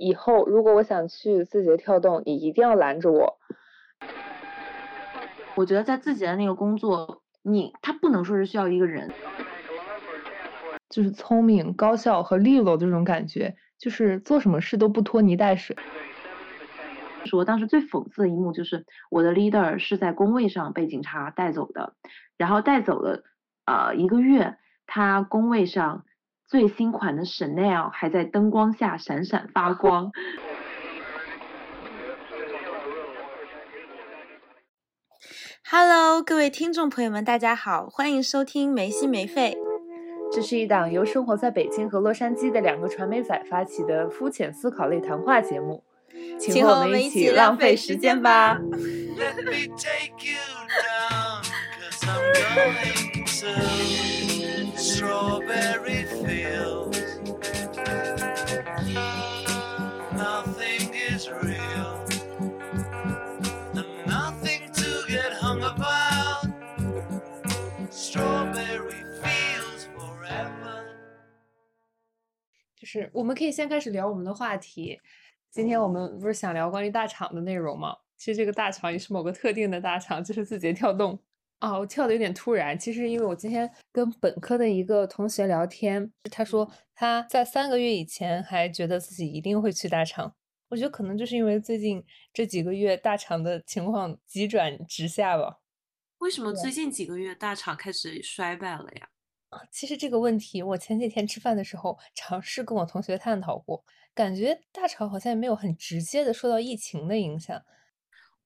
以后如果我想去字节跳动，你一定要拦着我。我觉得在字节的那个工作，你他不能说是需要一个人，就是聪明、高效和利落的这种感觉，就是做什么事都不拖泥带水。说当时最讽刺的一幕就是我的 leader 是在工位上被警察带走的，然后带走了呃一个月，他工位上最新款的 Chanel 还在灯光下闪闪发光。Hello，各位听众朋友们，大家好，欢迎收听没心没肺。这是一档由生活在北京和洛杉矶的两个传媒仔发起的肤浅思考类谈话节目，请和我们一起浪费时间吧。Strawberry fields. Nothing is real. Nothing to get hung about. Strawberry feels forever. 就是我们可以先开始聊我们的话题。今天我们不是想聊关于大厂的内容吗？其实这个大厂也是某个特定的大厂就是字节跳动。啊，我跳的有点突然。其实因为我今天跟本科的一个同学聊天，他说他在三个月以前还觉得自己一定会去大厂。我觉得可能就是因为最近这几个月大厂的情况急转直下吧。为什么最近几个月大厂开始衰败了呀？啊其实这个问题，我前几天吃饭的时候尝试跟我同学探讨过，感觉大厂好像也没有很直接的受到疫情的影响。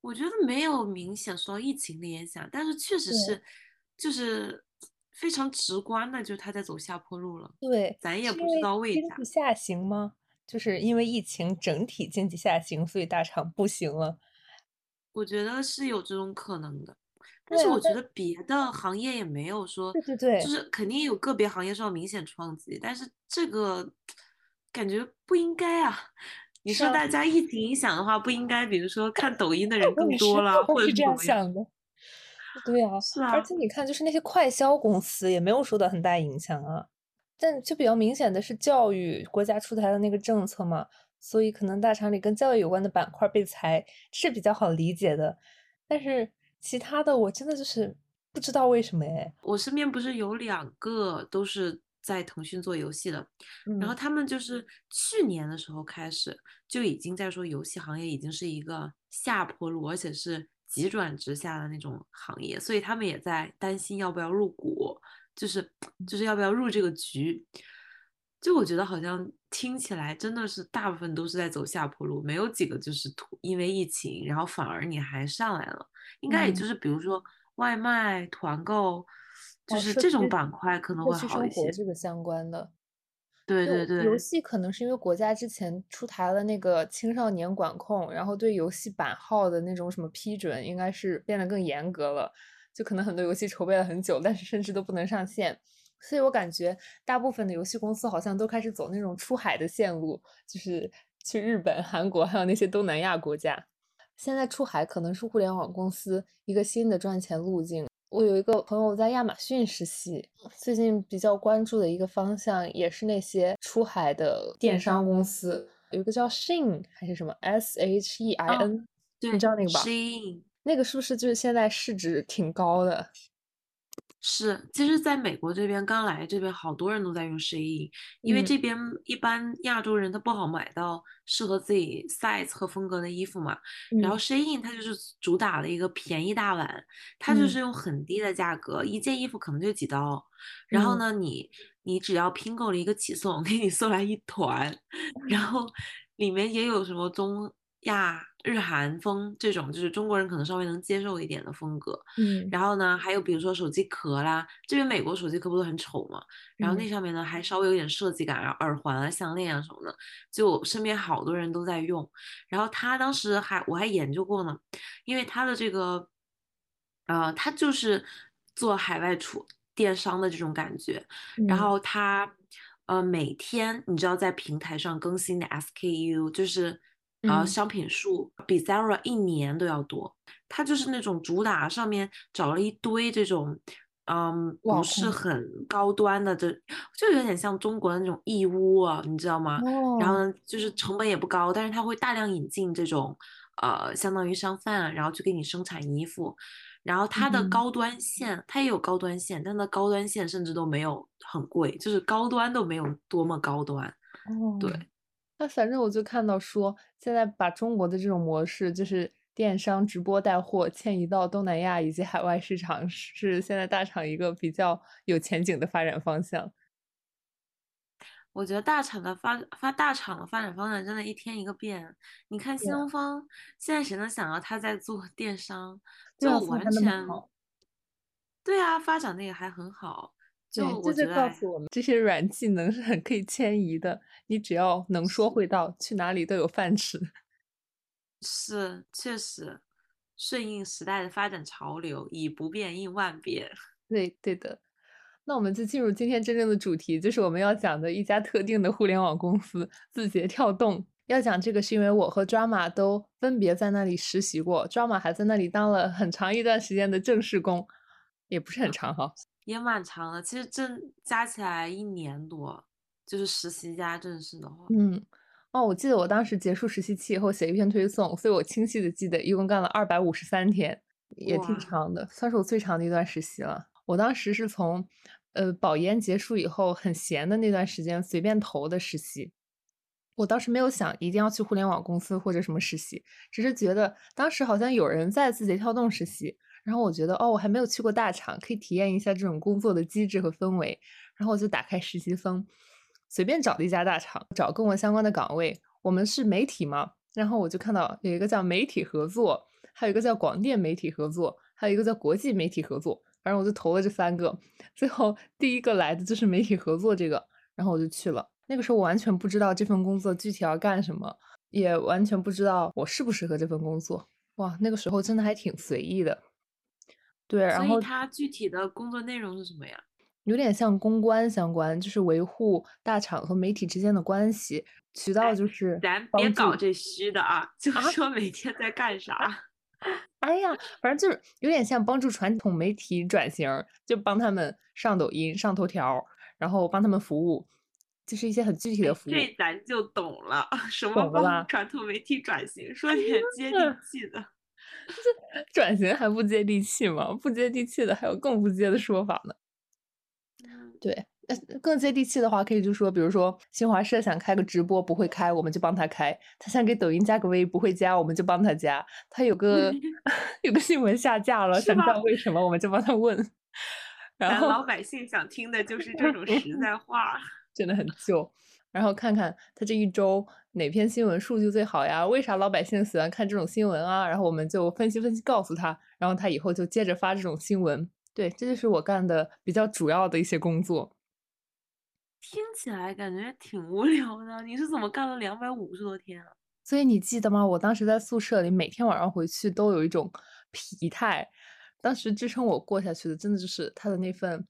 我觉得没有明显受到疫情的影响，但是确实是，就是非常直观的，就是它在走下坡路了。对，咱也不知道为啥。下行吗？就是因为疫情整体经济下行，所以大厂不行了。我觉得是有这种可能的。但是我觉得别的行业也没有说，对对对，就是肯定有个别行业受到明显冲击，但是这个感觉不应该啊。你说大家疫情影响的话，不应该，比如说看抖音的人更多了，或者是这样想的。对啊，是啊。而且你看，就是那些快销公司也没有受到很大影响啊。但就比较明显的是教育，国家出台的那个政策嘛，所以可能大厂里跟教育有关的板块被裁，是比较好理解的。但是。其他的我真的就是不知道为什么哎，我身边不是有两个都是在腾讯做游戏的，然后他们就是去年的时候开始就已经在说游戏行业已经是一个下坡路，而且是急转直下的那种行业，所以他们也在担心要不要入股，就是就是要不要入这个局。就我觉得好像听起来真的是大部分都是在走下坡路，没有几个就是因为疫情，然后反而你还上来了。应该也就是比如说外卖、团购，就是这种板块可能会好一些。这个相关的，对对对。游戏可能是因为国家之前出台了那个青少年管控，然后对游戏版号的那种什么批准，应该是变得更严格了。就可能很多游戏筹备了很久，但是甚至都不能上线。所以我感觉大部分的游戏公司好像都开始走那种出海的线路，就是去日本、韩国，还有那些东南亚国家。现在出海可能是互联网公司一个新的赚钱路径。我有一个朋友在亚马逊实习，最近比较关注的一个方向也是那些出海的电商公司，有一个叫 Shein 还是什么 S H E I N，你知道那个吧？Shein 那个是不是就是现在市值挺高的？是，其实在美国这边刚来这边，好多人都在用 Shein，因为这边一般亚洲人他不好买到适合自己 size 和风格的衣服嘛。然后 Shein 它就是主打了一个便宜大碗，它就是用很低的价格，一件衣服可能就几刀。然后呢，你你只要拼够了一个起送，给你送来一团，然后里面也有什么中亚。日韩风这种就是中国人可能稍微能接受一点的风格，嗯，然后呢，还有比如说手机壳啦，这边美国手机壳不都很丑嘛，然后那上面呢还稍微有点设计感，然后耳环啊、项链啊什么的，就身边好多人都在用。然后他当时还我还研究过呢，因为他的这个，呃，他就是做海外出电商的这种感觉，然后他呃每天你知道在平台上更新的 SKU 就是。然后商品数比 Zara 一年都要多，它就是那种主打上面找了一堆这种嗯，不是很高端的，这就有点像中国的那种义乌啊，你知道吗？然后呢，就是成本也不高，但是它会大量引进这种呃，相当于商贩，然后去给你生产衣服。然后它的高端线，它也有高端线，但它高端线甚至都没有很贵，就是高端都没有多么高端。哦，对。那反正我就看到说，现在把中国的这种模式，就是电商直播带货迁移到东南亚以及海外市场，是现在大厂一个比较有前景的发展方向。我觉得大厂的发发大厂的发展方向真的一天一个变。你看新东方，现在谁能想到他在做电商？就完全对啊，发展的也还很好。就我觉得告诉我们，这些软技能是很可以迁移的。你只要能说会道，去哪里都有饭吃。是，确实顺应时代的发展潮流，以不变应万变。对，对的。那我们就进入今天真正的主题，就是我们要讲的一家特定的互联网公司——字节跳动。要讲这个，是因为我和 Drama 都分别在那里实习过，Drama 还在那里当了很长一段时间的正式工，也不是很 长哈，也蛮长的。其实正加起来一年多，就是实习加正式的话。嗯，哦，我记得我当时结束实习期以后写一篇推送，所以我清晰的记得一共干了二百五十三天，也挺长的，算是我最长的一段实习了。我当时是从，呃，保研结束以后很闲的那段时间随便投的实习。我当时没有想一定要去互联网公司或者什么实习，只是觉得当时好像有人在字节跳动实习，然后我觉得哦，我还没有去过大厂，可以体验一下这种工作的机制和氛围，然后我就打开实习风，随便找了一家大厂，找跟我相关的岗位。我们是媒体嘛，然后我就看到有一个叫媒体合作，还有一个叫广电媒体合作，还有一个叫国际媒体合作，反正我就投了这三个，最后第一个来的就是媒体合作这个，然后我就去了。那个时候我完全不知道这份工作具体要干什么，也完全不知道我适不适合这份工作。哇，那个时候真的还挺随意的。对，然后他具体的工作内容是什么呀？有点像公关相关，就是维护大厂和媒体之间的关系。渠道就是，咱别搞这虚的啊，就说每天在干啥。哎呀，反正就是有点像帮助传统媒体转型，就帮他们上抖音、上头条，然后帮他们服务。就是一些很具体的服务，这咱就懂了。什么帮传统媒体转型？说点接地气的。这转型还不接地气吗？不接地气的还有更不接的说法呢。对，更接地气的话，可以就说，比如说新华社想开个直播不会开，我们就帮他开；他想给抖音加个微不会加，我们就帮他加。他有个 有个新闻下架了，想知道为什么，我们就帮他问。然后老百姓想听的就是这种实在话。真的很旧，然后看看他这一周哪篇新闻数据最好呀？为啥老百姓喜欢看这种新闻啊？然后我们就分析分析，告诉他，然后他以后就接着发这种新闻。对，这就是我干的比较主要的一些工作。听起来感觉挺无 聊的，你是怎么干了两百五十多天啊？所以你记得吗？我当时在宿舍里，每天晚上回去都有一种疲态。当时支撑我过下去的，真的就是他的那份。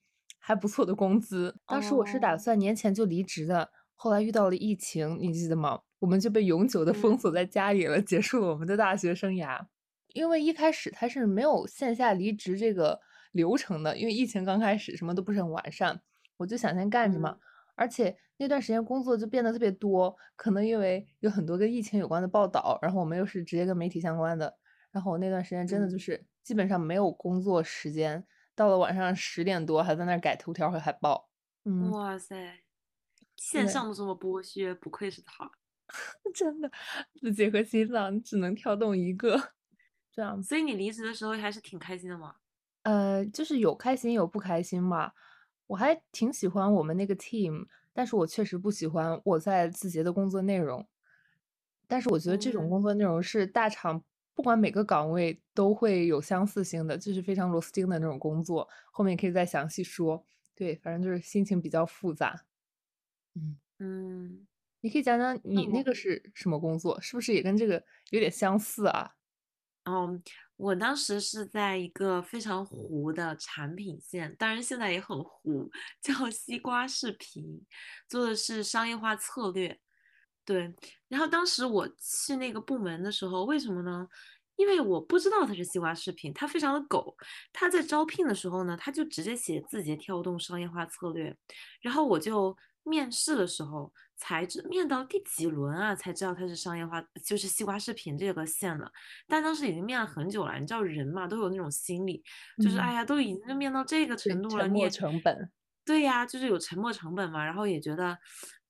还不错的工资，当时我是打算年前就离职的，后来遇到了疫情，你记得吗？我们就被永久的封锁在家里了，结束了我们的大学生涯。因为一开始他是没有线下离职这个流程的，因为疫情刚开始，什么都不是很完善，我就想先干着嘛。而且那段时间工作就变得特别多，可能因为有很多跟疫情有关的报道，然后我们又是直接跟媒体相关的，然后我那段时间真的就是基本上没有工作时间。到了晚上十点多，还在那改头条和海报。嗯，哇塞，线上都这么剥削，不愧是他。真的，字节和心脏只能跳动一个，这样。所以你离职的时候还是挺开心的嘛？呃，就是有开心有不开心嘛。我还挺喜欢我们那个 team，但是我确实不喜欢我在字节的工作内容。但是我觉得这种工作内容是大厂。不管每个岗位都会有相似性的，就是非常螺丝钉的那种工作，后面可以再详细说。对，反正就是心情比较复杂。嗯嗯，你可以讲讲你那个是什么工作，是不是也跟这个有点相似啊？嗯，我当时是在一个非常糊的产品线，当然现在也很糊，叫 西瓜视频，做的是商业化策略。对，然后当时我去那个部门的时候，为什么呢？因为我不知道它是西瓜视频，它非常的狗。他在招聘的时候呢，他就直接写字节跳动商业化策略，然后我就面试的时候才知面到第几轮啊，才知道他是商业化，就是西瓜视频这个线了。但当时已经面了很久了，你知道人嘛，都有那种心理，就是哎呀，都已经面到这个程度了，你也成本。对呀，就是有沉没成本嘛，然后也觉得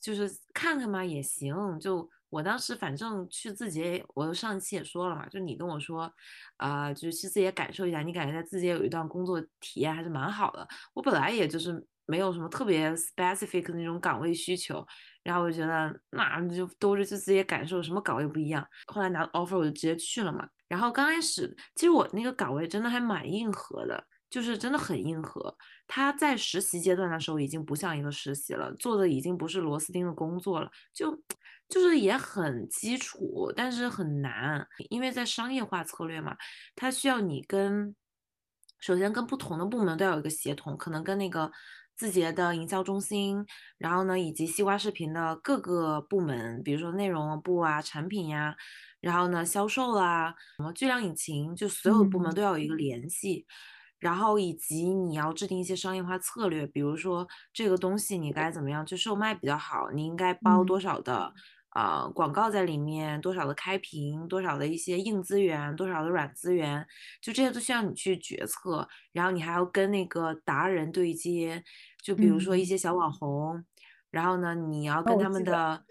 就是看看嘛也行。就我当时反正去字节，我上期也说了嘛，就你跟我说，啊，就是去字节感受一下，你感觉在字节有一段工作体验还是蛮好的。我本来也就是没有什么特别 specific 的那种岗位需求，然后我就觉得那就都是就自己感受，什么岗位不一样。后来拿 offer 我就直接去了嘛。然后刚开始其实我那个岗位真的还蛮硬核的。就是真的很硬核。他在实习阶段的时候已经不像一个实习了，做的已经不是螺丝钉的工作了，就就是也很基础，但是很难，因为在商业化策略嘛，它需要你跟首先跟不同的部门都要有一个协同，可能跟那个字节的营销中心，然后呢以及西瓜视频的各个部门，比如说内容部啊、产品呀，然后呢销售啊、什么巨量引擎，就所有的部门都要有一个联系。然后以及你要制定一些商业化策略，比如说这个东西你该怎么样去售卖比较好，你应该包多少的呃广告在里面，多少的开屏，多少的一些硬资源，多少的软资源，就这些都需要你去决策。然后你还要跟那个达人对接，就比如说一些小网红，然后呢你要跟他们的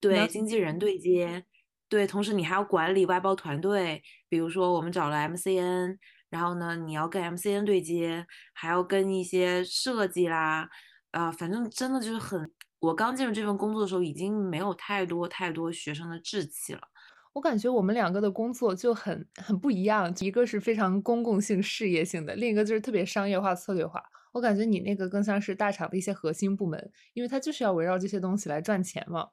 对经纪人对接，对，同时你还要管理外包团队，比如说我们找了 MCN。然后呢，你要跟 MCN 对接，还要跟一些设计啦，啊，反正真的就是很。我刚进入这份工作的时候，已经没有太多太多学生的志气了。我感觉我们两个的工作就很很不一样，一个是非常公共性、事业性的，另一个就是特别商业化、策略化。我感觉你那个更像是大厂的一些核心部门，因为它就是要围绕这些东西来赚钱嘛。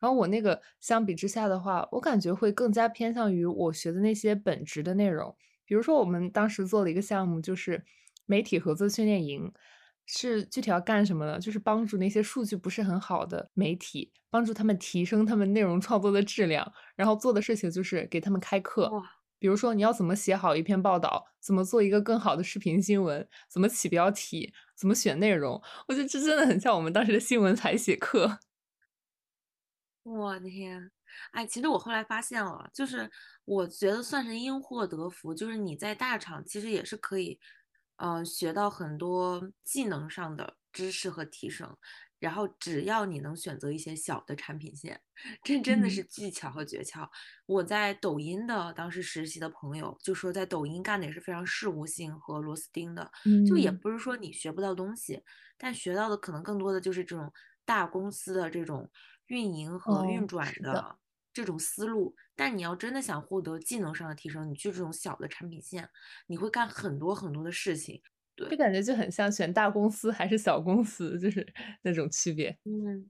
然后我那个相比之下的话，我感觉会更加偏向于我学的那些本职的内容。比如说，我们当时做了一个项目，就是媒体合作训练营，是具体要干什么呢？就是帮助那些数据不是很好的媒体，帮助他们提升他们内容创作的质量。然后做的事情就是给他们开课，比如说你要怎么写好一篇报道，怎么做一个更好的视频新闻，怎么起标题，怎么选内容。我觉得这真的很像我们当时的新闻采写课。我的天！哎，其实我后来发现了，就是我觉得算是因祸得福，就是你在大厂其实也是可以，呃，学到很多技能上的知识和提升。然后只要你能选择一些小的产品线，这真的是技巧和诀窍。我在抖音的当时实习的朋友就说，在抖音干的也是非常事务性和螺丝钉的，就也不是说你学不到东西，但学到的可能更多的就是这种大公司的这种运营和运转的。这种思路，但你要真的想获得技能上的提升，你去这种小的产品线，你会干很多很多的事情。对，这感觉就很像选大公司还是小公司，就是那种区别。嗯，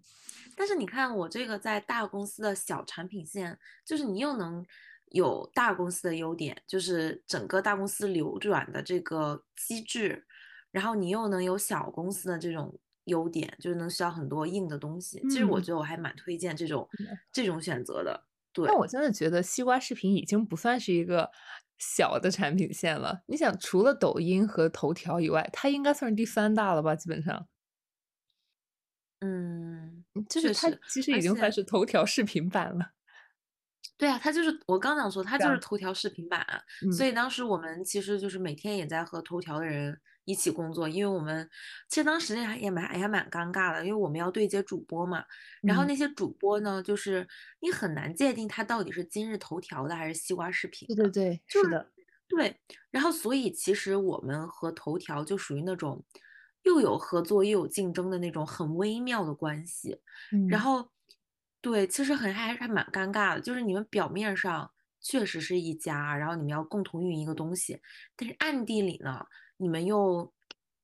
但是你看我这个在大公司的小产品线，就是你又能有大公司的优点，就是整个大公司流转的这个机制，然后你又能有小公司的这种。优点就是能学到很多硬的东西。其实我觉得我还蛮推荐这种这种选择的。对，但我真的觉得西瓜视频已经不算是一个小的产品线了。你想，除了抖音和头条以外，它应该算是第三大了吧？基本上。嗯，就是它其实已经算是头条视频版了。对啊，它就是我刚想说，它就是头条视频版。所以当时我们其实就是每天也在和头条的人。一起工作，因为我们其实当时还也蛮也蛮尴尬的，因为我们要对接主播嘛。然后那些主播呢，就是你很难界定他到底是今日头条的还是西瓜视频。对对对，是的，对。然后所以其实我们和头条就属于那种又有合作又有竞争的那种很微妙的关系。然后对，其实很还还蛮尴尬的，就是你们表面上确实是一家，然后你们要共同运营一个东西，但是暗地里呢。你们又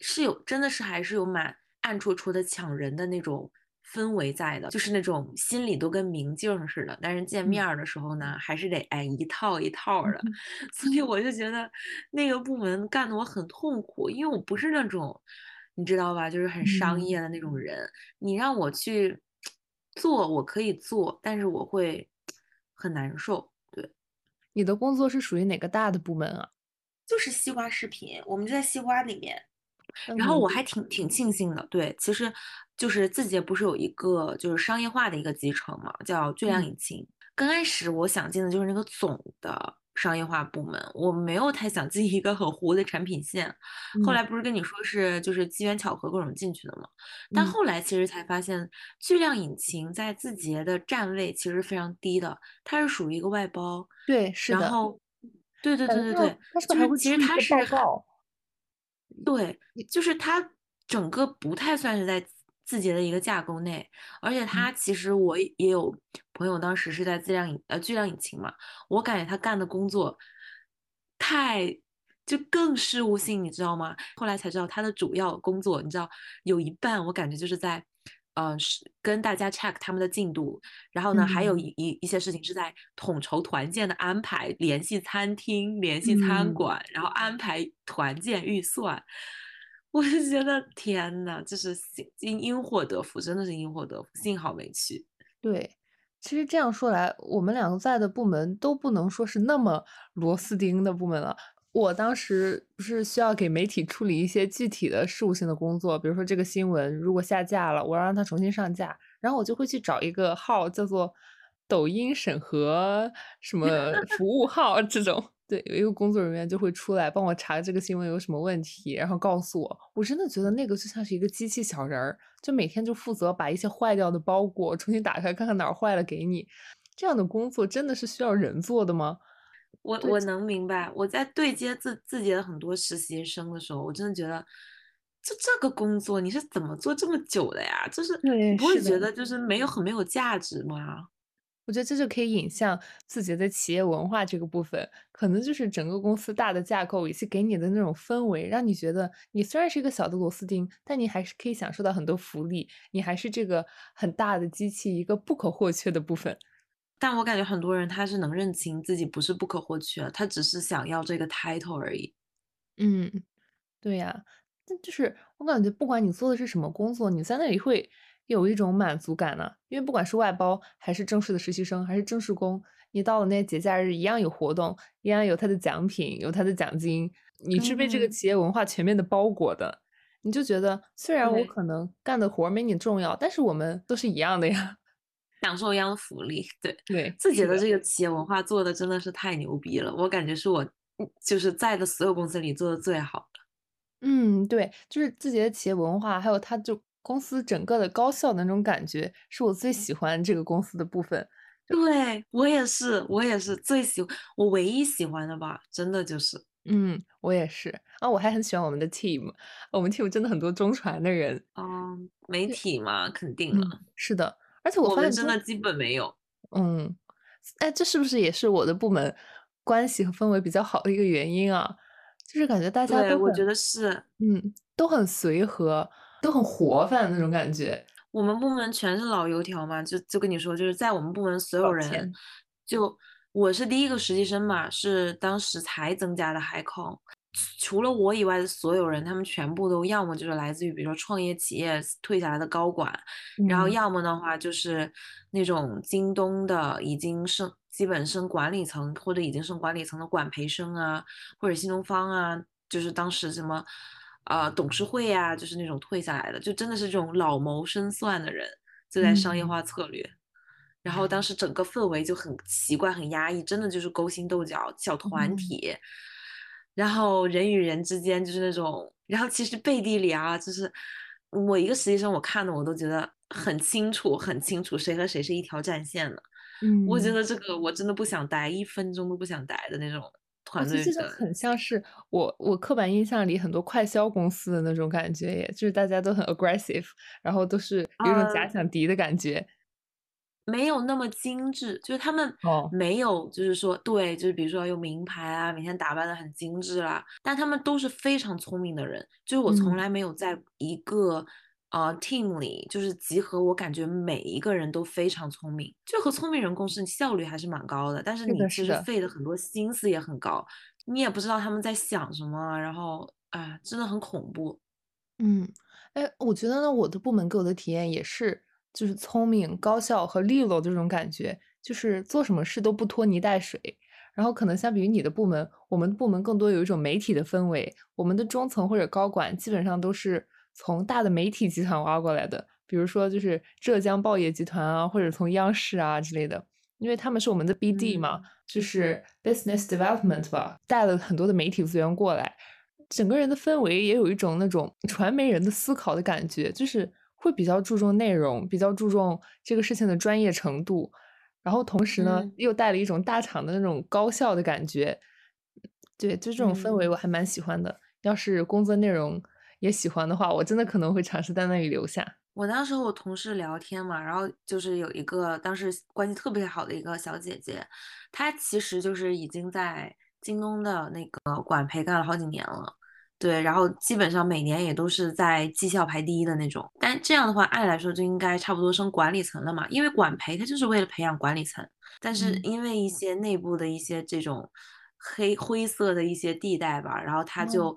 是有真的是还是有蛮暗戳戳的抢人的那种氛围在的，就是那种心里都跟明镜似的，但是见面的时候呢，还是得哎一套一套的。所以我就觉得那个部门干的我很痛苦，因为我不是那种你知道吧，就是很商业的那种人。你让我去做，我可以做，但是我会很难受。对，你的工作是属于哪个大的部门啊？就是西瓜视频，我们就在西瓜里面。然后我还挺挺庆幸的，对，其实就是字节不是有一个就是商业化的一个集成嘛，叫巨量嗯引擎。刚开始我想进的就是那个总的商业化部门，我没有太想进一个很糊的产品线。后嗯来不是跟你说是就是机缘巧合各种进去的嘛，但嗯后来其实才发现，巨量引擎在字节的站位其实非常低的，它是属于一个外包。对，是的，然后，对对对对对，他是就是其实它是报告？对，就是它整个不太算是在字节的一个架构内，而且嗯它其实我也也有朋友当时是在质量引呃巨量引擎嘛，我感觉他干的工作太就更事务性，你知道吗？后来才知道他的主要工作，你知道有一半我感觉就是在。呃，是跟大家 check 他们的进度，然后呢，还有嗯一一一些事情是在统筹团建的安排，联系餐厅，联系餐嗯，馆，然后安排团建预算。我就觉得天呐，就是幸因因祸得福，真的是因祸得福，幸好没去。对。其实这样说来，我们两个在的部门都不能说是那么螺丝钉的部门了。我当时不是需要给媒体处理一些具体的事务性的工作，比如说这个新闻如果下架了，我要让它重新上架，然后我就会去找一个号叫做抖音审核什么 服务号这种，对，有一个工作人员就会出来帮我查这个新闻有什么问题，然后告诉我。我真的觉得那个就像是一个机器小人儿，就每天就负责把一些坏掉的包裹重新打开，看看哪儿坏了给你。这样的工作真的是需要人做的吗？对，我我能明白，我在对接自自己的很多实习生的时候，我真的觉得，就这个工作你是怎么做这么久的呀？就是你，不会。觉得就是没有很没有价值吗？我觉得这就可以引向自己的企业文化这个部分，可能就是整个公司大的架构以及给你的那种氛围，让你觉得你虽然是一个小的螺丝钉，但你还是可以享受到很多福利，你还是这个很大的机器一个不可或缺的部分。但我感觉很多人他是能认清自己不是不可或缺，他只是想要这个 title 而已。嗯，对呀，那就是我感觉不管你做的是什么工作，你在那里会有一种满足感呢。因为不管是外包还是正式的实习生，还是正式工，你到了那些节假日一样有活动，一样有他的奖品，有他的奖金，你是被这个嗯，企业文化全面的包裹的。你就觉得虽然我对，可能干的活儿没你重要，但是我们都是一样的呀。享受一样的福利。对，对，字节的。这个企业文化做的真的是太牛逼了，我感觉是我嗯就是在的所有公司里做的最好的。嗯，对，就是自己的企业文化，还有它就公司整个的高效的那种感觉，是我最喜欢这个公司的部分。对，我也是，我也是最喜欢，我唯一喜欢的吧，真的就是，嗯，我也是。啊，我还很喜欢我们的 team，我们 team 真的很多中传的人。嗯，媒，体嘛，肯定嗯，了，是的。而且我发现中真的基本没有。嗯，哎，这是不是也是我的部门关系和氛围比较好的一个原因啊？就是感觉大家对，都很我觉得是嗯，都很随和，都很活泛的那种感觉。我们部门全是老油条嘛，就就跟你说，就是在我们部门所有人，就我是第一个实习生嘛，是当时才增加的海控，除了我以外的所有人，他们全部都要么就是来自于比如说创业企业退下来的高管，然后嗯。要么的话就是那种京东的已经升基本升管理层或者已经升管理层的管培生啊，或者新东方啊，就是当时什么呃董事会啊，就是那种退下来的，就真的是这种老谋深算的人，就在商业嗯，化策略。然后当时整个氛围就很奇怪、很压抑，真的就是勾心斗角、小团嗯，体，然后人与人之间就是那种，然后其实背地里啊，就是我一个实习生，我看的我都觉得很清楚、很清楚谁和谁是一条战线的。嗯我觉嗯。得这个我真的不想待，一分钟都不想待的那种团队的。很像是我我刻板印象里很多快销公司的那种感觉也，就是大家都很 aggressive，然后都是有一种假呃，想敌的感觉。没有那么精致，就是他们哦，没有，就是说，对，就是比如说用名牌啊，每天打扮的很精致啦，但他们都是非常聪明的人。就是我从嗯，来没有在一个呃 team 里，就是集合，我感觉每一个人都非常聪明，就和聪明人共事，效率还是蛮高的。但是你其实，费的很多心思也很高，你也不知道他们在想什么，然后哎，真的很恐怖。嗯，哎，我觉得呢，我的部门给我的体验也是，就是聪明、高效和利落的这种感觉，就是做什么事都不拖泥带水，然后可能相比于你的部门，我们部门更多有一种媒体的氛围。我们的中层或者高管基本上都是从大的媒体集团挖过来的，比如说就是浙江报业集团啊，或者从央视啊之类的，因为他们是我们的 BD 嘛，就是 business development 吧，带了很多的媒体资源过来，整个人的氛围也有一种那种传媒人的思考的感觉，就是会比较注重内容，比较注重这个事情的专业程度。然后同时呢，又带了一种大厂的那种高效的感觉，对，就这种氛围我还蛮喜欢的。要是工作内容也喜欢的话，我真的可能会尝试在那里留下。我当时和我同事聊天嘛，然后就是有一个当时关系特别好的一个小姐姐，她其实就是已经在京东的那个管培干了好几年了。对，然后基本上每年也都是在绩效排第一的那种，但这样的话，按理来说就应该差不多升管理层了嘛，因为管培它就是为了培养管理层，但是因为一些内部的一些这种黑灰色的一些地带吧，然后他就。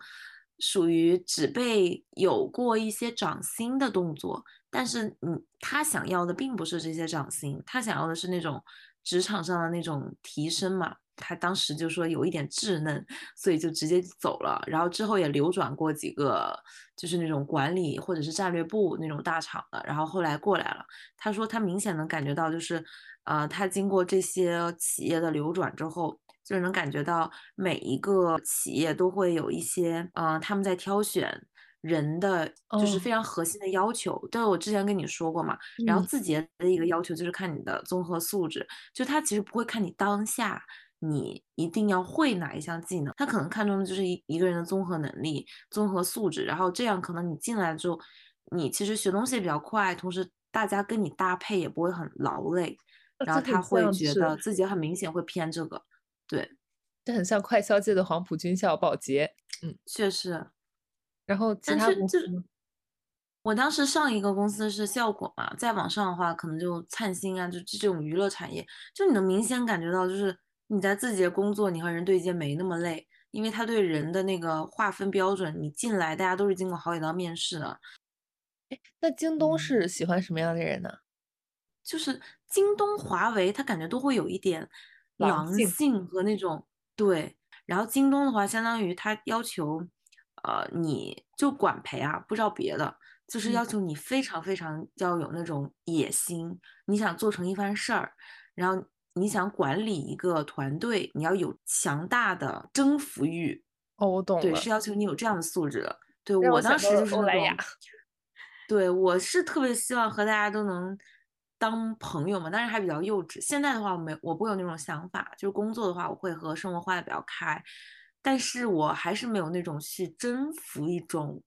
属于只被有过一些涨薪的动作，但是嗯，他想要的并不是这些涨薪，他想要的是那种职场上的那种提升嘛。他当时就说有一点稚嫩，所以就直接走了。然后之后也流转过几个，就是那种管理或者是战略部那种大厂的。然后后来过来了。他说他明显能感觉到，就是呃，他经过这些企业的流转之后，就是能感觉到每一个企业都会有一些，嗯，他们在挑选人的就是非常核心的要求。对，我之前跟你说过嘛。然后字节的一个要求就是看你的综合素质，就他其实不会看你当下。你一定要会哪一项技能？他可能看重的就是一一个人的综合能力、综合素质，然后这样可能你进来之后，你其实学东西也比较快，同时大家跟你搭配也不会很劳累，然后他会觉得自己很明显会偏这个，对，这很像快消界的黄埔军校保洁，嗯，确实。然后其他公司，我当时上一个公司是效果嘛，再往上的话可能就灿星啊，就这种娱乐产业，就你能明显感觉到就是。你在自己的工作，你和人对接没那么累，因为他对人的那个划分标准，你进来大家都是经过好几道面试的。哎，那京东是喜欢什么样的人呢？就是京东、华为，他感觉都会有一点狼性和那种对。然后京东的话，相当于他要求，呃，你就管培啊，不知道别的，就是要求你非常非常要有那种野心，你想做成一番事儿，然后。你想管理一个团队，你要有强大的征服欲。哦，我懂了。对，是要求你有这样的素质的。对我当时就是那种，对我是特别希望和大家都能当朋友嘛，但是还比较幼稚。现在的话，我没我不会有那种想法，就是工作的话，我会和生活画的比较开，但是我还是没有那种去征服一种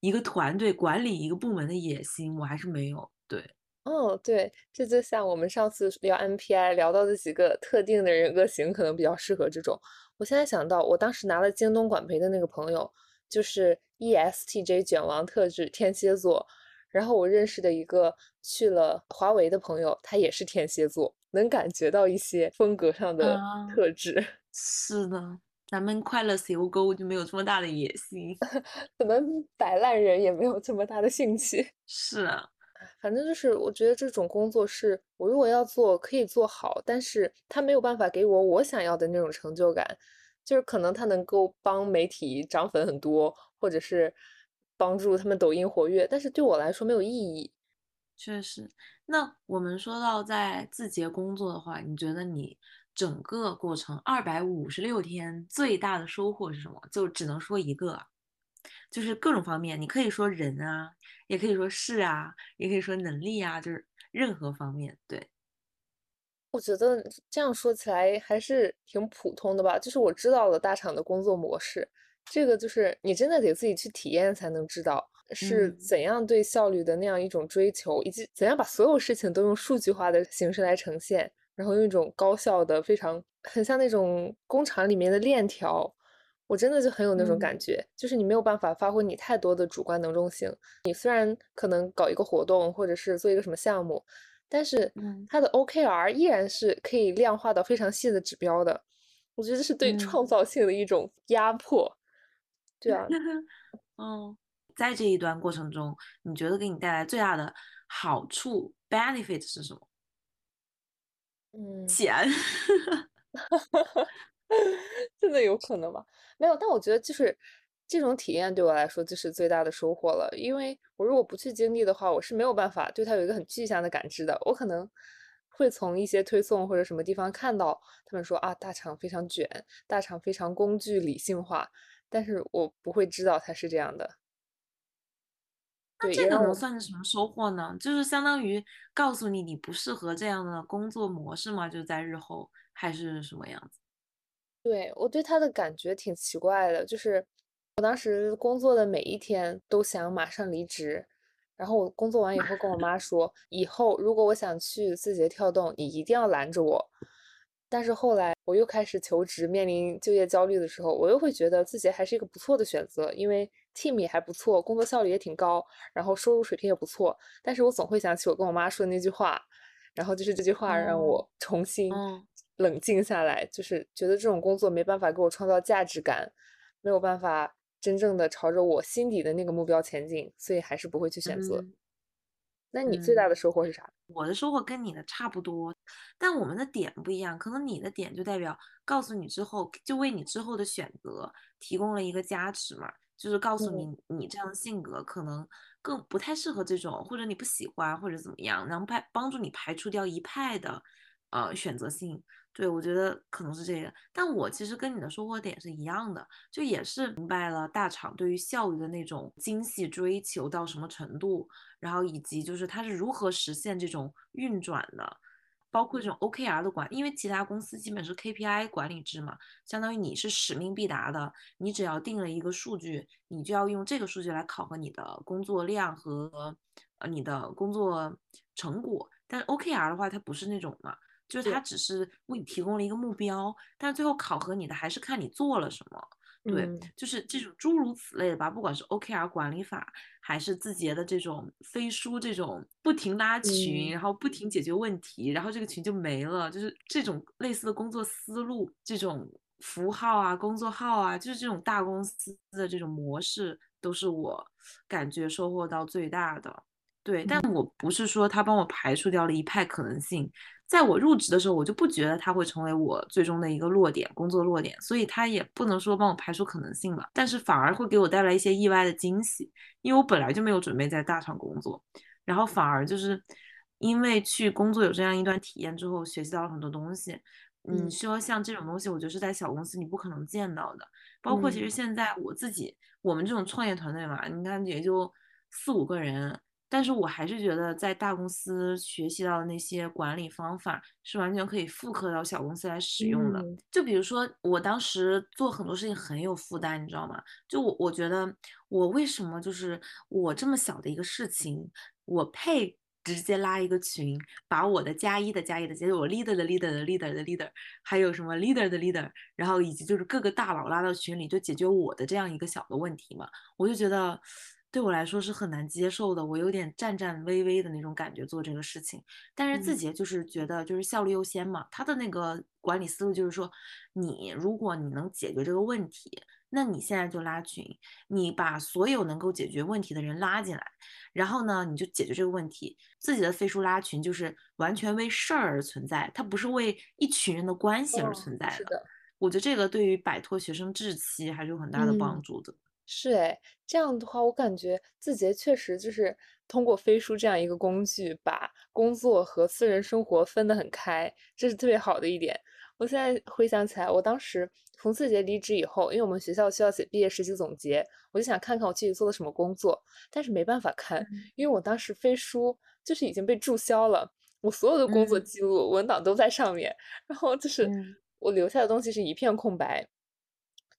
一个团队、管理一个部门的野心，我还是没有。对。哦，对，这就像我们上次聊 MPI 聊到的几个特定的人格型，可能比较适合这种。我现在想到，我当时拿了京东管培的那个朋友，就是 ESTJ 卷王特质，天蝎座。然后我认识的一个去了华为的朋友，他也是天蝎座，能感觉到一些风格上的特质。是的，咱们快乐小狗就没有这么大的野心，可能摆烂人也没有这么大的兴趣。是啊。反正就是，我觉得这种工作是我如果要做，可以做好，但是他没有办法给我我想要的那种成就感。就是可能他能够帮媒体涨粉很多，或者是帮助他们抖音活跃，但是对我来说没有意义。确实，那我们说到在字节工作的话，你觉得你整个过程二百五十六天最大的收获是什么？就只能说一个。就是各种方面，你可以说人啊，也可以说事啊，也可以说能力啊，就是任何方面。对，我觉得这样说起来还是挺普通的吧。就是我知道了大厂的工作模式，这个就是你真的得自己去体验才能知道是怎样对效率的那样一种追求，以及怎样把所有事情都用数据化的形式来呈现，然后用一种高效的、非常很像那种工厂里面的链条。我真的就很有那种感觉，就是你没有办法发挥你太多的主观能动性。你虽然可能搞一个活动，或者是做一个什么项目，但是它的 OKR 依然是可以量化到非常细的指标的。我觉得这是对创造性的一种压迫。对啊，嗯，在这一段过程中，你觉得给你带来最大的好处 benefit 是什么？嗯，钱。真的有可能吗？没有，但我觉得就是这种体验对我来说就是最大的收获了，因为我如果不去经历的话，我是没有办法对它有一个很具象的感知的。我可能会从一些推送或者什么地方看到他们说啊，大厂非常卷，大厂非常工具理性化，但是我不会知道它是这样的。那这个能算是什么收获呢？就是相当于告诉你你不适合这样的工作模式吗？就在日后还是什么样子？对我对他的感觉挺奇怪的，就是我当时工作的每一天都想马上离职，然后我工作完以后跟我 妈说，以后如果我想去字节跳动，你一定要拦着我。但是后来我又开始求职，面临就业焦虑的时候，我又会觉得字节还是一个不错的选择，因为。team 也还不错，工作效率也挺高，然后收入水平也不错。但是我总会想起我跟我妈说的那句话，然后就是这句话让我重新冷静下来，就是觉得这种工作没办法给我创造价值感，没有办法真正的朝着我心底的那个目标前进，所以还是不会去选择。那你最大的收获是啥？我的收获跟你的差不多，但我们的点不一样，可能你的点就代表告诉你之后，就为你之后的选择提供了一个加持嘛。就是告诉你，你这样的性格可能更不太适合这种，或者你不喜欢，或者怎么样，能排帮助你排除掉一派的呃选择性。对我觉得可能是这个，但我其实跟你的收获点是一样的，就也是明白了大厂对于效率的那种精细追求到什么程度，然后以及就是它是如何实现这种运转的。包括这种 OKR 的管，因为其他公司基本是 KPI 管理制嘛，相当于你是使命必达的，你只要定了一个数据，你就要用这个数据来考核你的工作量和呃你的工作成果。但 OKR 的话，它不是那种嘛，就是它只是为你提供了一个目标，但最后考核你的还是看你做了什么。对，就是这种诸如此类的吧，不管是 OKR 管理法，还是字节的这种飞书，这种不停拉群，然后不停解决问题，然后这个群就没了，就是这种类似的工作思路，这种符号啊、工作号啊，就是这种大公司的这种模式，都是我感觉收获到最大的。对，但我不是说他帮我排除掉了一派可能性。在我入职的时候，我就不觉得它会成为我最终的一个落点，工作落点，所以它也不能说帮我排除可能性吧。但是反而会给我带来一些意外的惊喜，因为我本来就没有准备在大厂工作，然后反而就是因为去工作有这样一段体验之后，学习到了很多东西。你，说像这种东西，我觉得是在小公司你不可能见到的。包括其实现在我自己，我们这种创业团队嘛，你看也就四五个人。但是我还是觉得，在大公司学习到的那些管理方法是完全可以复刻到小公司来使用的。就比如说，我当时做很多事情很有负担，你知道吗？就我我觉得，我为什么就是我这么小的一个事情，我配直接拉一个群，把我的加一的加一的，加我 leader 的 leader 的 leader 的 leader，还有什么 leader 的 leader，然后以及就是各个大佬拉到群里，就解决我的这样一个小的问题嘛？我就觉得。对我来说是很难接受的，我有点战战巍巍的那种感觉做这个事情。但是字节就是觉得就是效率优先嘛，他的那个管理思路就是说，你如果你能解决这个问题，那你现在就拉群，你把所有能够解决问题的人拉进来，然后呢，你就解决这个问题。自己的飞书拉群就是完全为事儿而存在，它不是为一群人的关系而存在的。我觉得这个对于摆脱学生稚气还是有很大的帮助的。是哎，这样的话，我感觉字节确实就是通过飞书这样一个工具，把工作和私人生活分得很开，这是特别好的一点。我现在回想起来，我当时从字节离职以后，因为我们学校需要写毕业实习总结，我就想看看我具体做了什么工作，但是没办法看，因为我当时飞书就是已经被注销了，我所有的工作记录文档都在上面，然后就是我留下的东西是一片空白，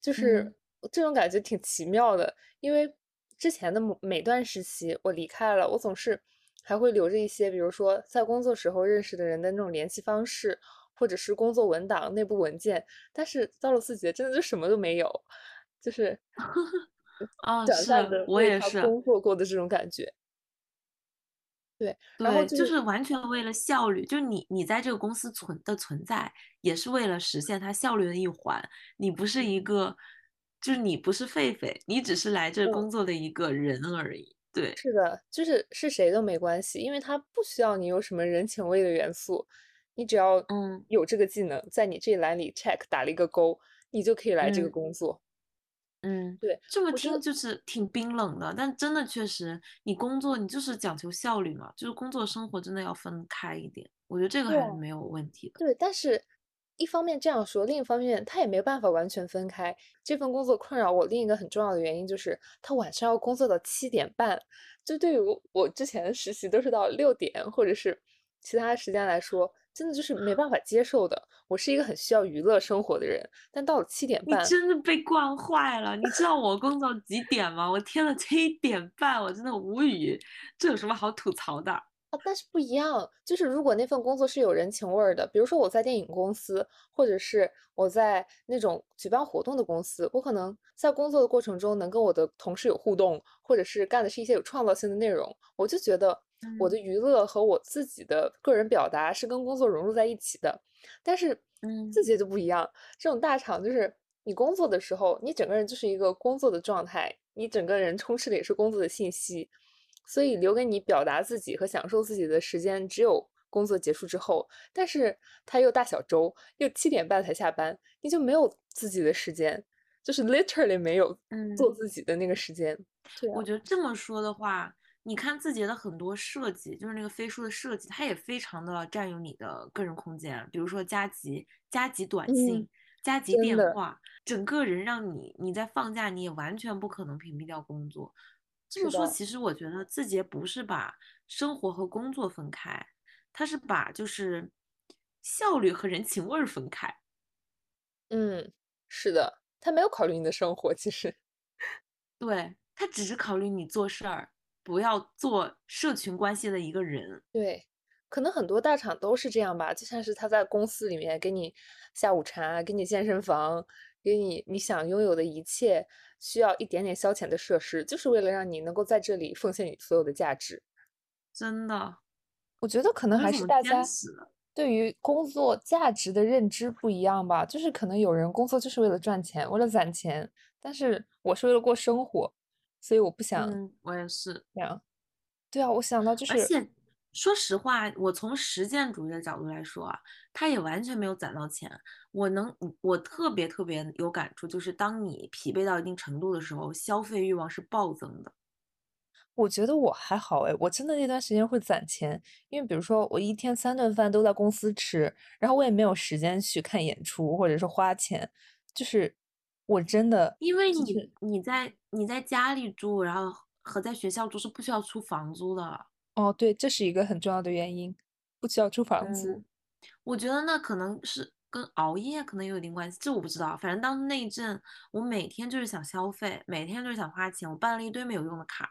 就是。这种感觉挺奇妙的，因为之前的每段时期我离开了，我总是还会留着一些，比如说在工作时候认识的人的那种联系方式，或者是工作文档、内部文件。但是到了四节，真的就什么都没有，就是啊，短暂的我也是工作过的这种感觉。对，然后就是完全为了效率，就是你你在这个公司存的存在，也是为了实现它效率的一环，你不是一个。就是你不是狒狒，你只是来这工作的一个人而已。对，是的，就是是谁都没关系，因为他不需要你有什么人情味的元素，你只要嗯有这个技能，在你这一栏里 check 打了一个勾，你就可以来这个嗯工作。嗯，对，这么听就是挺冰冷的，但真的确实，你工作你就是讲求效率嘛，就是工作生活真的要分开一点，我觉得这个还是没有问题的。对，但是一方面这样说，另一方面他也没办法完全分开。这份工作困扰我另一个很重要的原因就是，他晚上要工作到七点半，这对于我我之前实习都是到六点或者是其他时间来说，真的就是没办法接受的。我是一个很需要娱乐生活的人，但到了七点半你，真的被惯坏了，你知道我工作几点吗？我天呐，七点半，我真的无语，这有什么好吐槽的？啊，但是不一样，就是如果那份工作是有人情味儿的，比如说我在电影公司，或者是我在那种举办活动的公司，我可能在工作的过程中能跟我的同事有互动，或者是干的是一些有创造性的内容，我就觉得我的嗯娱乐和我自己的个人表达是跟工作融入在一起的。但是嗯字节就不一样，这种大厂就是你工作的时候，你整个人就是一个工作的状态，你整个人充斥的也是工作的信息。所以留给你表达自己和享受自己的时间只有工作结束之后，但是他又大小周，又七点半才下班，你就没有自己的时间，就是 literally 没有做嗯，自己的那个时间。对啊我，觉得这么说的话，你看字节的很多设计，就是那个飞书的设计，它也非常的占用你的个人空间。比如说加急、加急短嗯信、加急电话，整个人让你你在放假，你也完全不可能屏蔽掉工作。这么说，其实我觉得字节不是把生活和工作分开，他是把就是效率和人情味儿分开。嗯，是的，他没有考虑你的生活，其实。对，他只是考虑你做事儿，不要做社群关系的一个人。对，可能很多大厂都是这样吧，就像是他在公司里面给你下午茶，给你健身房，给你你想拥有的一切，需要一点点消遣的设施，就是为了让你能够在这里奉献你所有的价值。真的，我觉得可能还是大家？对于工作价值的认知不一样吧，就是可能有人工作就是为了赚钱，为了攒钱，但是我是为了过生活，所以我不想嗯，我也是。这样。对啊，我想到就是，而且说实话，我从实践主义的角度来说啊，他也完全没有攒到钱。我能，我特别特别有感触，就是当你疲惫到一定程度的时候，消费欲望是暴增的。我觉得我还好哎，我真的那段时间会攒钱，因为比如说我一天三顿饭都在公司吃，然后我也没有时间去看演出或者是花钱，就是我真的因为你就是你在你在家里住，然后和在学校住是不需要出房租的。哦，对，这是一个很重要的原因，不需要租房子。嗯，我觉得那可能是跟熬夜可能有一定关系，这我不知道。反正当时那一阵，我每天就是想消费，每天就是想花钱，我办了一堆没有用的卡。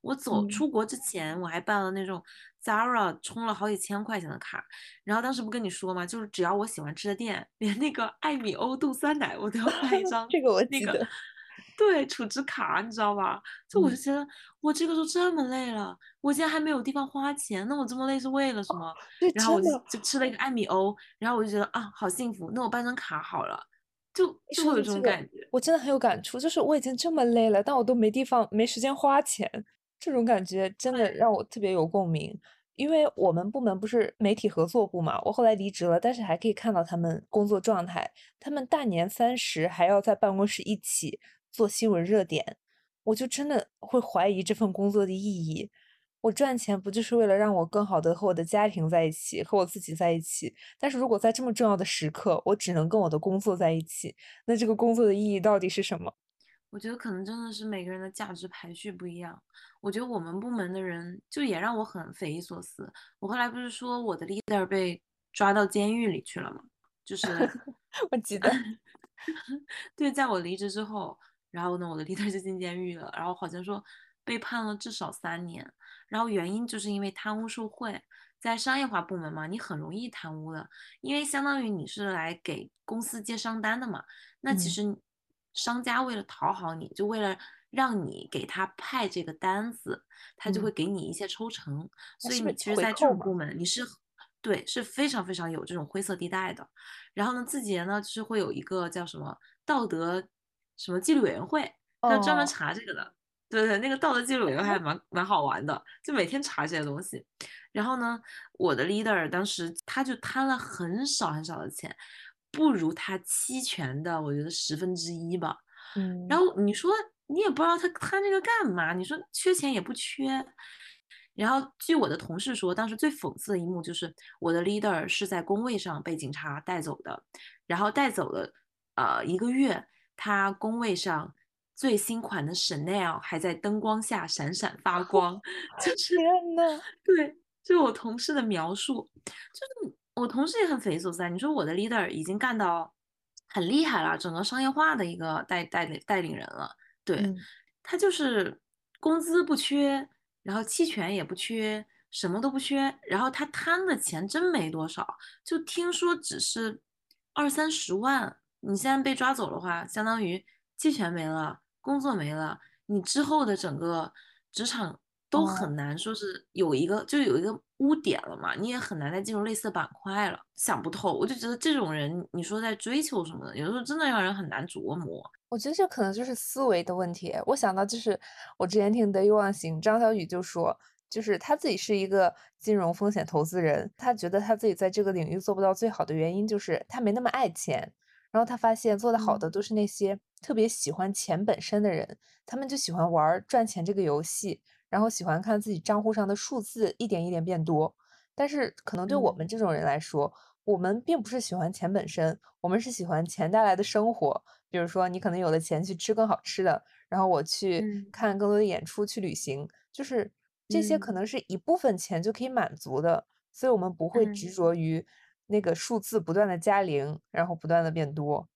我走嗯出国之前，我还办了那种 Zara 充了好几千块钱的卡。然后当时不跟你说吗？就是只要我喜欢吃的店，连那个艾米欧杜酸奶我都要 办一张这个我那个记得，对储值卡，你知道吧？就我就嗯，觉得我这个时候这么累了，我竟然还没有地方花钱，那我这么累是为了什么？对，然后我就，就吃了一个艾米欧，然后我就觉得啊，好幸福，那我办张卡好了，就就会有这种感觉。我真的很有感触，就是我已经这么累了，但我都没地方、没时间花钱，这种感觉真的，让我特别有共鸣。因为我们部门不是媒体合作部嘛，我后来离职了，但是还可以看到他们工作状态，他们大年三十还要在办公室一起做新闻热点，我就真的会怀疑这份工作的意义。我赚钱不就是为了让我更好的和我的家庭在一起，和我自己在一起？但是如果在这么重要的时刻，我只能跟我的工作在一起，那这个工作的意义到底是什么？我觉得可能真的是每个人的价值排序不一样。我觉得我们部门的人就也让我很匪夷所思。我后来不是说我的 leader 被抓到监狱里去了吗？就是 我记得，对，在我离职之后，然后呢，我的 leader 就进监狱了，然后好像说被判了至少三年，然后原因就是因为贪污受贿，在商业化部门嘛，你很容易贪污的，因为相当于你是来给公司接商单的嘛，那其嗯，实商家为了讨好你，就为了让你给他派这个单子，他就会嗯，给你一些抽成，所以你其实在这？种部门，你是对，是非常非常有这种灰色地带的。然后呢，字节呢就是会有一个叫什么道德什么纪律委员会，他专门哦，查这个的。对对，那个道德纪律委员会还蛮蛮好玩的，就每天查这些东西。然后呢，我的 leader 当时他就贪了很少很少的钱，不如他期权的，我觉得十分之一吧。嗯，然后你说你也不知道他贪这个干嘛？你说缺钱也不缺。然后据我的同事说，当时最讽刺的一幕就是我的 leader 是在工位上被警察带走的，然后带走了呃一个月，他工位上最新款的 Chanel 还在灯光下闪闪发 光，就是天呐，对，就我同事的描述，就是我同事也很匪夷所思。你说我的 leader 已经干到很厉害了，整个商业化的一个带带领带领人了，对他就是工资不缺。然后期权也不缺，什么都不缺。然后他贪的钱真没多少，就听说只是二三十万。你现在被抓走的话，相当于期权没了，工作没了，你之后的整个职场都很难说是有一个就有一个污点了嘛，你也很难再进入类似的板块了。想不透，我就觉得这种人，你说在追求什么的，有的时候真的让人很难琢磨。我觉得这可能就是思维的问题。我想到就是我之前听得意忘形，张小雨就说，就是他自己是一个金融风险投资人，他觉得他自己在这个领域做不到最好的原因就是他没那么爱钱。然后他发现做得好的都是那些特别喜欢钱本身的人，他们就喜欢玩赚钱这个游戏，然后喜欢看自己账户上的数字一点一点变多。但是可能对我们这种人来说，我们并不是喜欢钱本身，我们是喜欢钱带来的生活。比如说，你可能有了钱去吃更好吃的，然后我去看更多的演出，去旅行，就是这些可能是一部分钱就可以满足的，所以我们不会执着于那个数字不断的加零，然后不断的变多。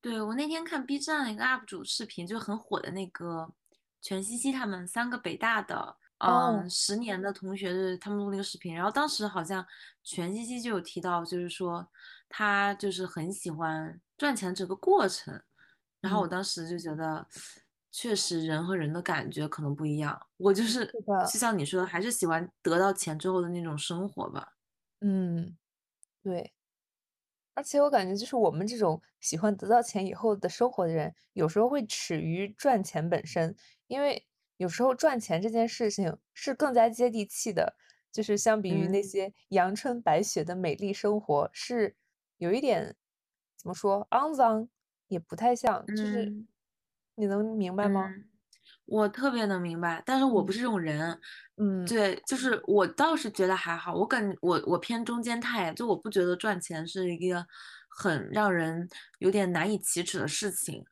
对我那天看 B 站一个 UP 主视频，就很火的那个全西西他们三个北大的，嗯，十年的同学的他们录那个视频，然后当时好像全西西就有提到，就是说他就是很喜欢赚钱这个过程。然后我当时就觉得，确实人和人的感觉可能不一样。我就是，就像你说的，还是喜欢得到钱之后的那种生活吧。嗯，对。而且我感觉，就是我们这种喜欢得到钱以后的生活的人，有时候会耻于赚钱本身，因为有时候赚钱这件事情是更加接地气的，就是相比于那些阳春白雪的美丽生活，是有一点怎么说肮脏。也不太像，就是你能明白吗？我特别能明白，但是我不是这种人。嗯，对，就是我倒是觉得还好，我感我我偏中间态，就我不觉得赚钱是一个很让人有点难以启齿的事情。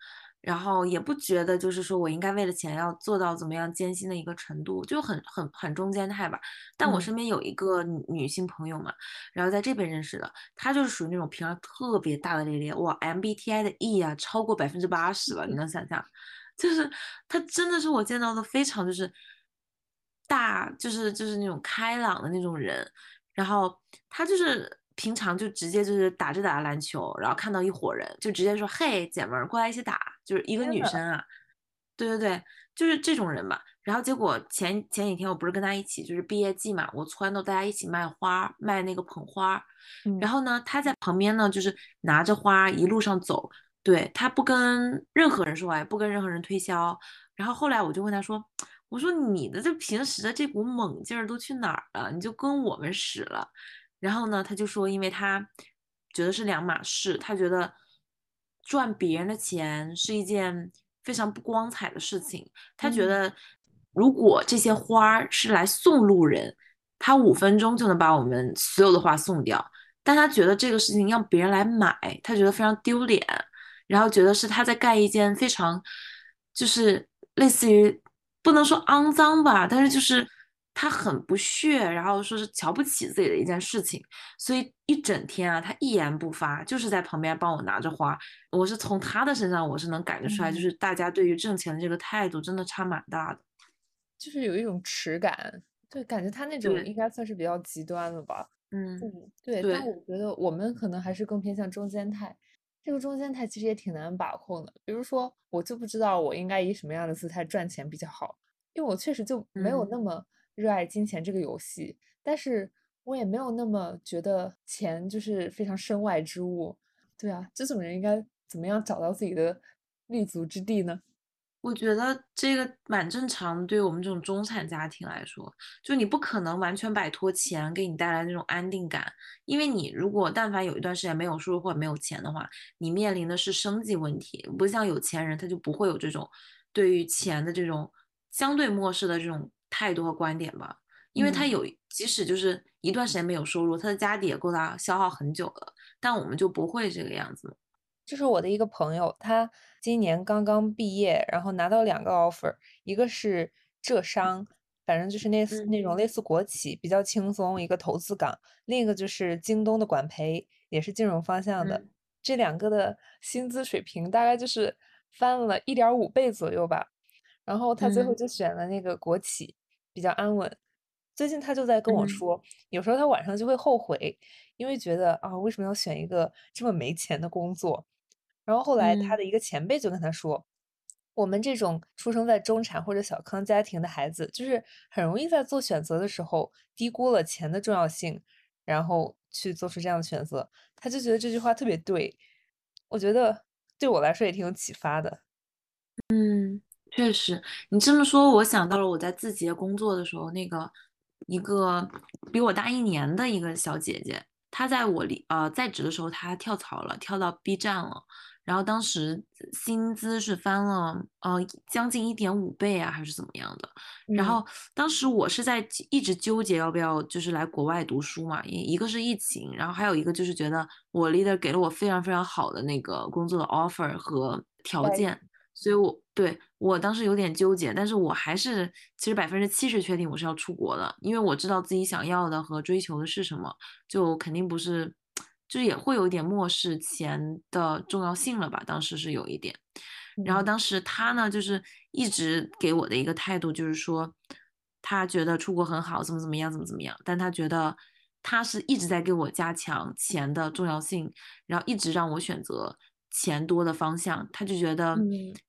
然后也不觉得，就是说我应该为了钱要做到怎么样艰辛的一个程度，就很很很中间态吧。但我身边有一个女性朋友嘛，然后在这边认识的，她就是属于那种平常特别大大咧咧，哇，MBTI 的 E 啊超过百分之八十了，你能想象？就是他真的是我见到的非常就是大，就是就是那种开朗的那种人，然后他就是。平常就直接就是打着打着篮球，然后看到一伙人就直接说：“嘿，姐们儿，过来一起打。”就是一个女生啊，对对对，就是这种人吧。然后结果前前几天我不是跟他一起，就是毕业季嘛，我撺掇大家一起卖花，卖那个捧花。然后呢，他在旁边呢，就是拿着花一路上走，对他不跟任何人说话，也不跟任何人推销。然后后来我就问他说：“我说你的这平时的这股猛劲儿都去哪儿了？你就跟我们使了。”然后呢，他就说，因为他觉得是两码事，他觉得赚别人的钱是一件非常不光彩的事情。他觉得，如果这些花儿是来送路人，他五分钟就能把我们所有的花送掉。但他觉得这个事情让别人来买，他觉得非常丢脸，然后觉得是他在干一件非常，就是类似于不能说肮脏吧，但是就是。他很不屑，然后说是瞧不起自己的一件事情，所以一整天啊，他一言不发，就是在旁边帮我拿着花。我是从他的身上，我是能感觉出来，就是大家对于挣钱的这个态度真的差蛮大的，就是有一种耻感，对，感觉他那种应该算是比较极端了吧。嗯，对，但我觉得我们可能还是更偏向中间态。这个中间态其实也挺难把控的。比如说，我就不知道我应该以什么样的姿态赚钱比较好，因为我确实就没有那么。热爱金钱这个游戏，但是我也没有那么觉得钱就是非常身外之物。对啊，这种人应该怎么样找到自己的立足之地呢？我觉得这个蛮正常，对于我们这种中产家庭来说，就你不可能完全摆脱钱给你带来那种安定感，因为你如果但凡有一段时间没有收入或者没有钱的话，你面临的是生计问题，不像有钱人他就不会有这种对于钱的这种相对漠视的这种态度和观点吧，因为他有即使就是一段时间没有收入，他的家底也够他消耗很久了，但我们就不会这个样子。就是我的一个朋友，他今年刚刚毕业，然后拿到两个 offer，一个是浙商，反正就是那那种类似国企，比较轻松，一个投资岗；另一个就是京东的管培，也是金融方向的。这两个的薪资水平大概就是翻了一点五倍左右吧。然后他最后就选了那个国企，比较安稳。最近他就在跟我说，有时候他晚上就会后悔，因为觉得啊，为什么要选一个这么没钱的工作？然后后来，他的一个前辈就跟他说：“我们这种出生在中产或者小康家庭的孩子，就是很容易在做选择的时候低估了钱的重要性，然后去做出这样的选择。”他就觉得这句话特别对，我觉得对我来说也挺有启发的。嗯，确实，你这么说，我想到了我在字节工作的时候，那个一个比我大一年的一个小姐姐，她在我离呃在职的时候，她跳槽了，跳到 B 站了。然后当时薪资是翻了，呃，将近一点五倍啊，还是怎么样的？然后当时我是在一直纠结要不要就是来国外读书嘛，一一个是疫情，然后还有一个就是觉得我 leader 给了我非常非常好的那个工作的 offer 和条件，所以我对我当时有点纠结，但是我还是其实百分之七十确定我是要出国的，因为我知道自己想要的和追求的是什么，就肯定不是。就是也会有一点漠视钱的重要性了吧？当时是有一点，然后当时他呢，就是一直给我的一个态度就是说，他觉得出国很好，怎么怎么样，怎么怎么样，但他觉得他是一直在给我加强钱的重要性，然后一直让我选择。钱多的方向，他就觉得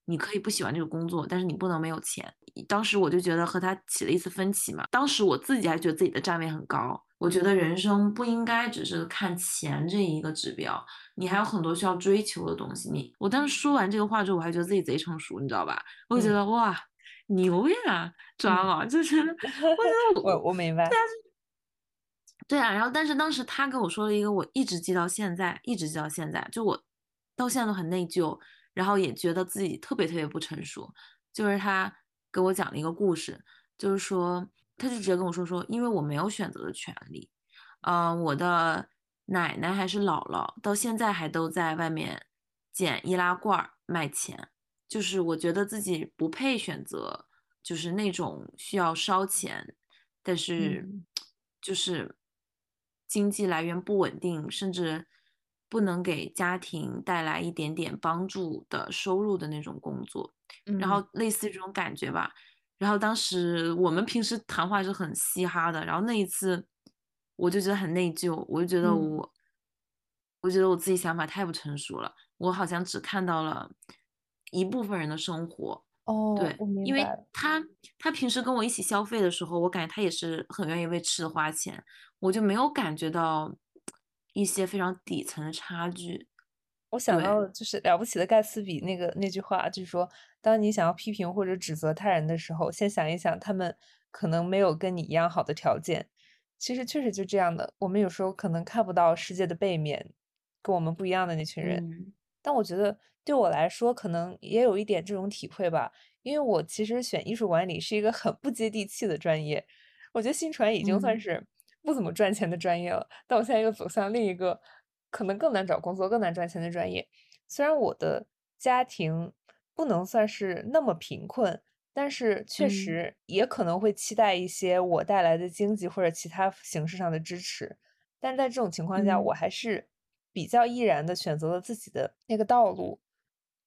你可以不喜欢这个工作，但是你不能没有钱。当时我就觉得和他起了一次分歧嘛。当时我自己还觉得自己的站位很高，我觉得人生不应该只是看钱这一个指标，你还有很多需要追求的东西。你我当时说完这个话之后，我还觉得自己贼成熟，你知道吧？我就觉得哇，牛呀，抓了，就是我觉 得我我明白。对啊，然后但是当时他跟我说了一个，我一直记到现在，一直记到现在，就我。到现在都很内疚，然后也觉得自己特别特别不成熟。就是他给我讲了一个故事，就是说，他就直接跟我说说，因为我没有选择的权利。嗯，我的奶奶还是姥姥，到现在还都在外面捡易拉罐卖钱。就是我觉得自己不配选择，就是那种需要烧钱，但是 就是经济来源不稳定，甚至。不能给家庭带来一点点帮助的收入的那种工作，然后类似这种感觉吧。然后当时我们平时谈话是很嘻哈的，然后那一次我就觉得很内疚，我就觉得我，我觉得我自己想法太不成熟了。我好像只看到了一部分人的生活。哦，对，因为他他平时跟我一起消费的时候，我感觉他也是很愿意为吃的花钱，我就没有感觉到。一些非常底层的差距，我想到就是《了不起的盖茨比》那个那句话，就是说，当你想要批评或者指责他人的时候，先想一想他们可能没有跟你一样好的条件。其实确实就这样的，我们有时候可能看不到世界的背面，跟我们不一样的那群人。但我觉得对我来说，可能也有一点这种体会吧，因为我其实选艺术管理是一个很不接地气的专业，我觉得新传已经算是。不怎么赚钱的专业了，但我现在又走向另一个可能更难找工作、更难赚钱的专业。虽然我的家庭不能算是那么贫困，但是确实也可能会期待一些我带来的经济或者其他形式上的支持。但是在这种情况下，我还是比较毅然的选择了自己的那个道路。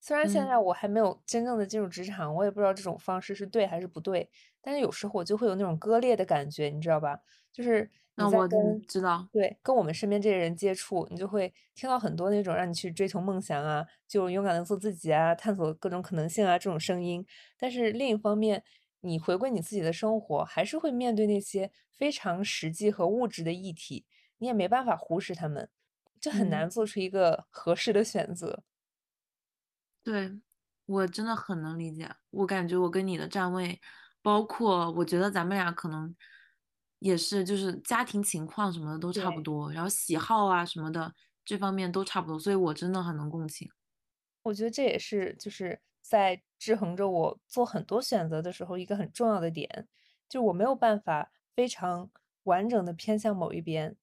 虽然现在我还没有真正的进入职场，我也不知道这种方式是对还是不对。但是有时候我就会有那种割裂的感觉，你知道吧？就是。那我知道，对，跟我们身边这些人接触，你就会听到很多那种让你去追求梦想啊，就勇敢的做自己啊，探索各种可能性啊这种声音。但是另一方面，你回归你自己的生活，还是会面对那些非常实际和物质的议题，你也没办法忽视他们，就很难做出一个合适的选择。对，我真的很能理解，我感觉我跟你的站位，包括我觉得咱们俩可能也是，就是家庭情况什么的都差不多，然后喜好啊什么的这方面都差不多，所以我真的很能共情。我觉得这也是就是在制衡着我做很多选择的时候一个很重要的点，就我没有办法非常完整的偏向某一边，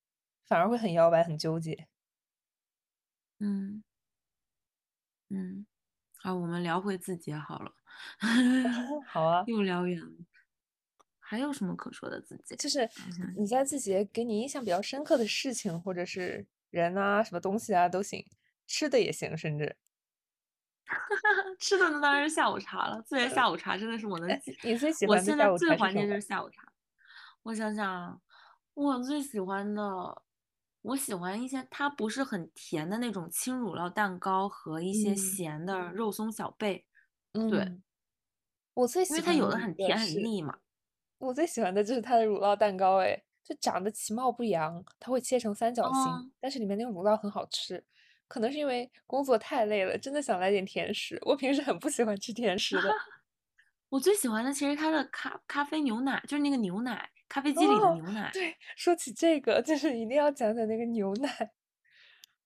反而会很摇摆、很纠结。嗯嗯，好，我们聊回自己好了，好啊，又聊远了。还有什么可说的自己？就是你在自己给你印象比较深刻的事情，或者是人啊、什么东西啊都行，吃的也行，甚至。吃的那当然是下午茶了，作为 下午茶真的是我能哎记。你最喜我现在最怀念就是下午茶。我想想啊，我最喜欢的，我喜欢一些它不是很甜的那种轻乳酪蛋糕和一些嗯咸的肉松小贝，嗯对，嗯，我最因为它有的很甜很腻嘛。我最喜欢的就是它的乳酪蛋糕，哎，就长得其貌不扬，它会切成三角形，哦，但是里面那个乳酪很好吃。可能是因为工作太累了，真的想来点甜食。我平时很不喜欢吃甜食的。我最喜欢的其实它的咖咖啡牛奶，就是那个牛奶，咖啡机里的哦，牛奶。对，说起这个，就是一定要讲讲那个牛奶。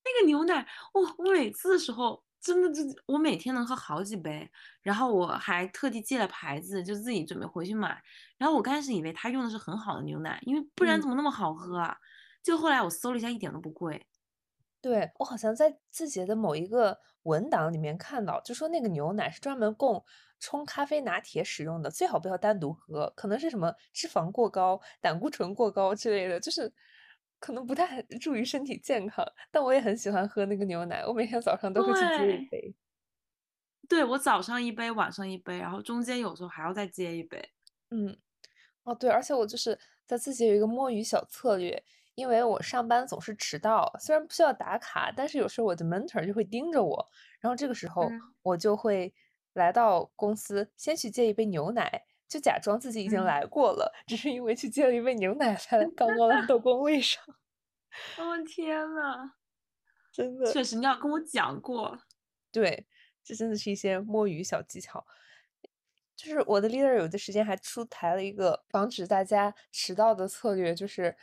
那个牛奶，我我每次的时候真的就我每天能喝好几杯，然后我还特地记了牌子，就自己准备回去买。然后我刚开始以为他用的是很好的牛奶，因为不然嗯，怎么那么好喝啊？就后来我搜了一下，一点都不贵。对，我好像在字节的某一个文档里面看到，就说那个牛奶是专门供冲咖啡拿铁使用的，最好不要单独喝，可能是什么脂肪过高、胆固醇过高之类的，就是可能不太注意身体健康。但我也很喜欢喝那个牛奶，我每天早上都会去接一，杯。对，我早上一杯，晚上一杯，然后中间有时候还要再接一杯。嗯，哦对，而且我就是在自己有一个摸鱼小策略，因为我上班总是迟到，虽然不需要打卡，但是有时候我的 mentor 就会盯着我，然后这个时候嗯我就会来到公司，先去接一杯牛奶，就假装自己已经嗯，来过了，只是因为去接了一杯牛奶才刚刚来到工位上，哦天呐，真的。确实你要跟我讲过。对，这真的是一些摸鱼小技巧。就是我的 leader 有的时间还出台了一个防止大家迟到的策略，就是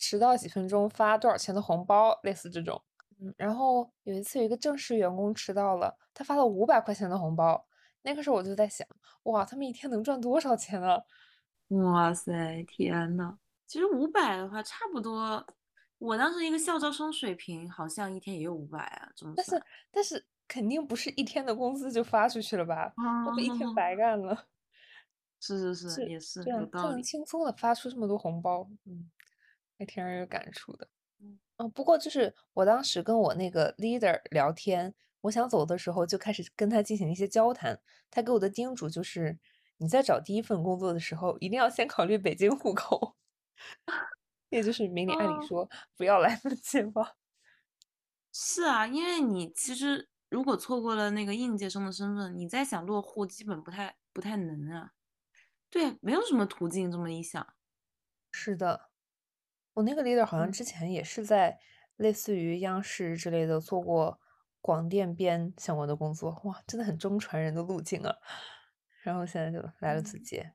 迟到几分钟发多少钱的红包，类似这种。嗯，然后有一次有一个正式员工迟到了，他发了五百块钱的红包。那个时候我就在想，哇，他们一天能赚多少钱啊？哇塞，天呐，其实五百的话，差不多，我当时一个校招生水平，好像一天也有五百啊，这么但是。但是肯定不是一天的工资就发出去了吧？那不一天 白干了。是是是，是也是这样，他能有道理。轻松的发出这么多红包，嗯，还挺让人有感触的。嗯哦，不过就是我当时跟我那个 leader 聊天，我想走的时候就开始跟他进行一些交谈。他给我的叮嘱就是，你在找第一份工作的时候，一定要先考虑北京户口，也就是明里暗里哦，说不要来不及吧。是啊，因为你其实如果错过了那个应届生的身份，你再想落户，基本不太不太能啊。对，没有什么途径，这么一想。是的，我那个 leader 好像嗯之前也是在类似于央视之类的做过广电编相关的工作，哇，真的很中传人的路径啊。然后现在就来了字嗯节，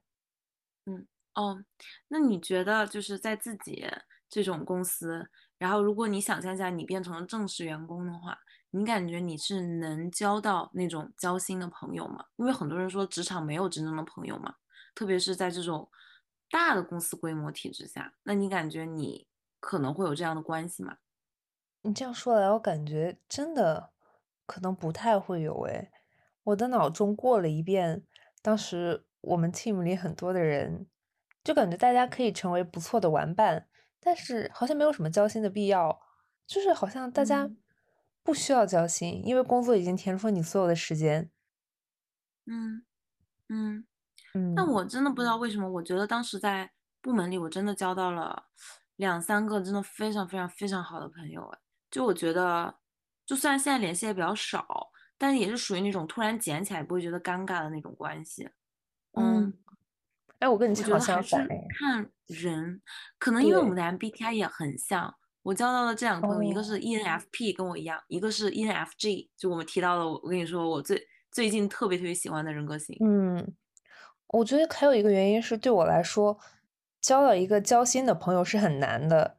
嗯哦，那你觉得就是在自己这种公司，然后如果你想象一下你变成了正式员工的话，你感觉你是能交到那种交心的朋友吗？因为很多人说职场没有真正的朋友嘛，特别是在这种大的公司规模体制下，那你感觉你可能会有这样的关系吗？你这样说来，我感觉真的可能不太会有诶。我的脑中过了一遍，当时我们 team 里很多的人，就感觉大家可以成为不错的玩伴，但是好像没有什么交心的必要，就是好像大家嗯不需要交心，因为工作已经填充你所有的时间。嗯嗯。嗯但我真的不知道为什么，我觉得当时在部门里，我真的交到了两三个真的非常非常非常好的朋友。哎，就我觉得，就虽然现在联系也比较少，但是也是属于那种突然捡起来不会觉得尴尬的那种关系。嗯，嗯，哎，我跟你我恰好觉得还是。看人，可能因为我们对，的 MBTI 也很像。我交到的这两个朋友，一个哦，是 ENFP，跟我一样，一个是 ENFJ。就我们提到了，我我跟你说，我最最近特别特别喜欢的人格型？嗯，我觉得还有一个原因是对我来说，交到一个交心的朋友是很难的。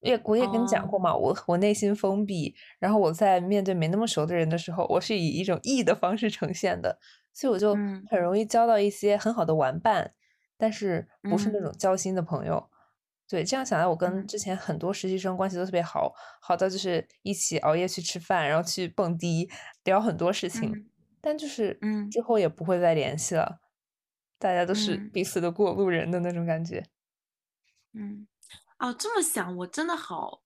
也我也跟你讲过嘛，我我内心封闭，然后我在面对没那么熟的人的时候，我是以一种 E 的方式呈现的，所以我就很容易交到一些很好的玩伴，但是不是那种交心的朋友。对，这样想来，我跟之前很多实习生关系都特别好，好到就是一起熬夜去吃饭，然后去蹦迪，聊很多事情，但就是嗯之后也不会再联系了，大家都是彼此的过路人的那种感觉。嗯。哦，这么想我真的好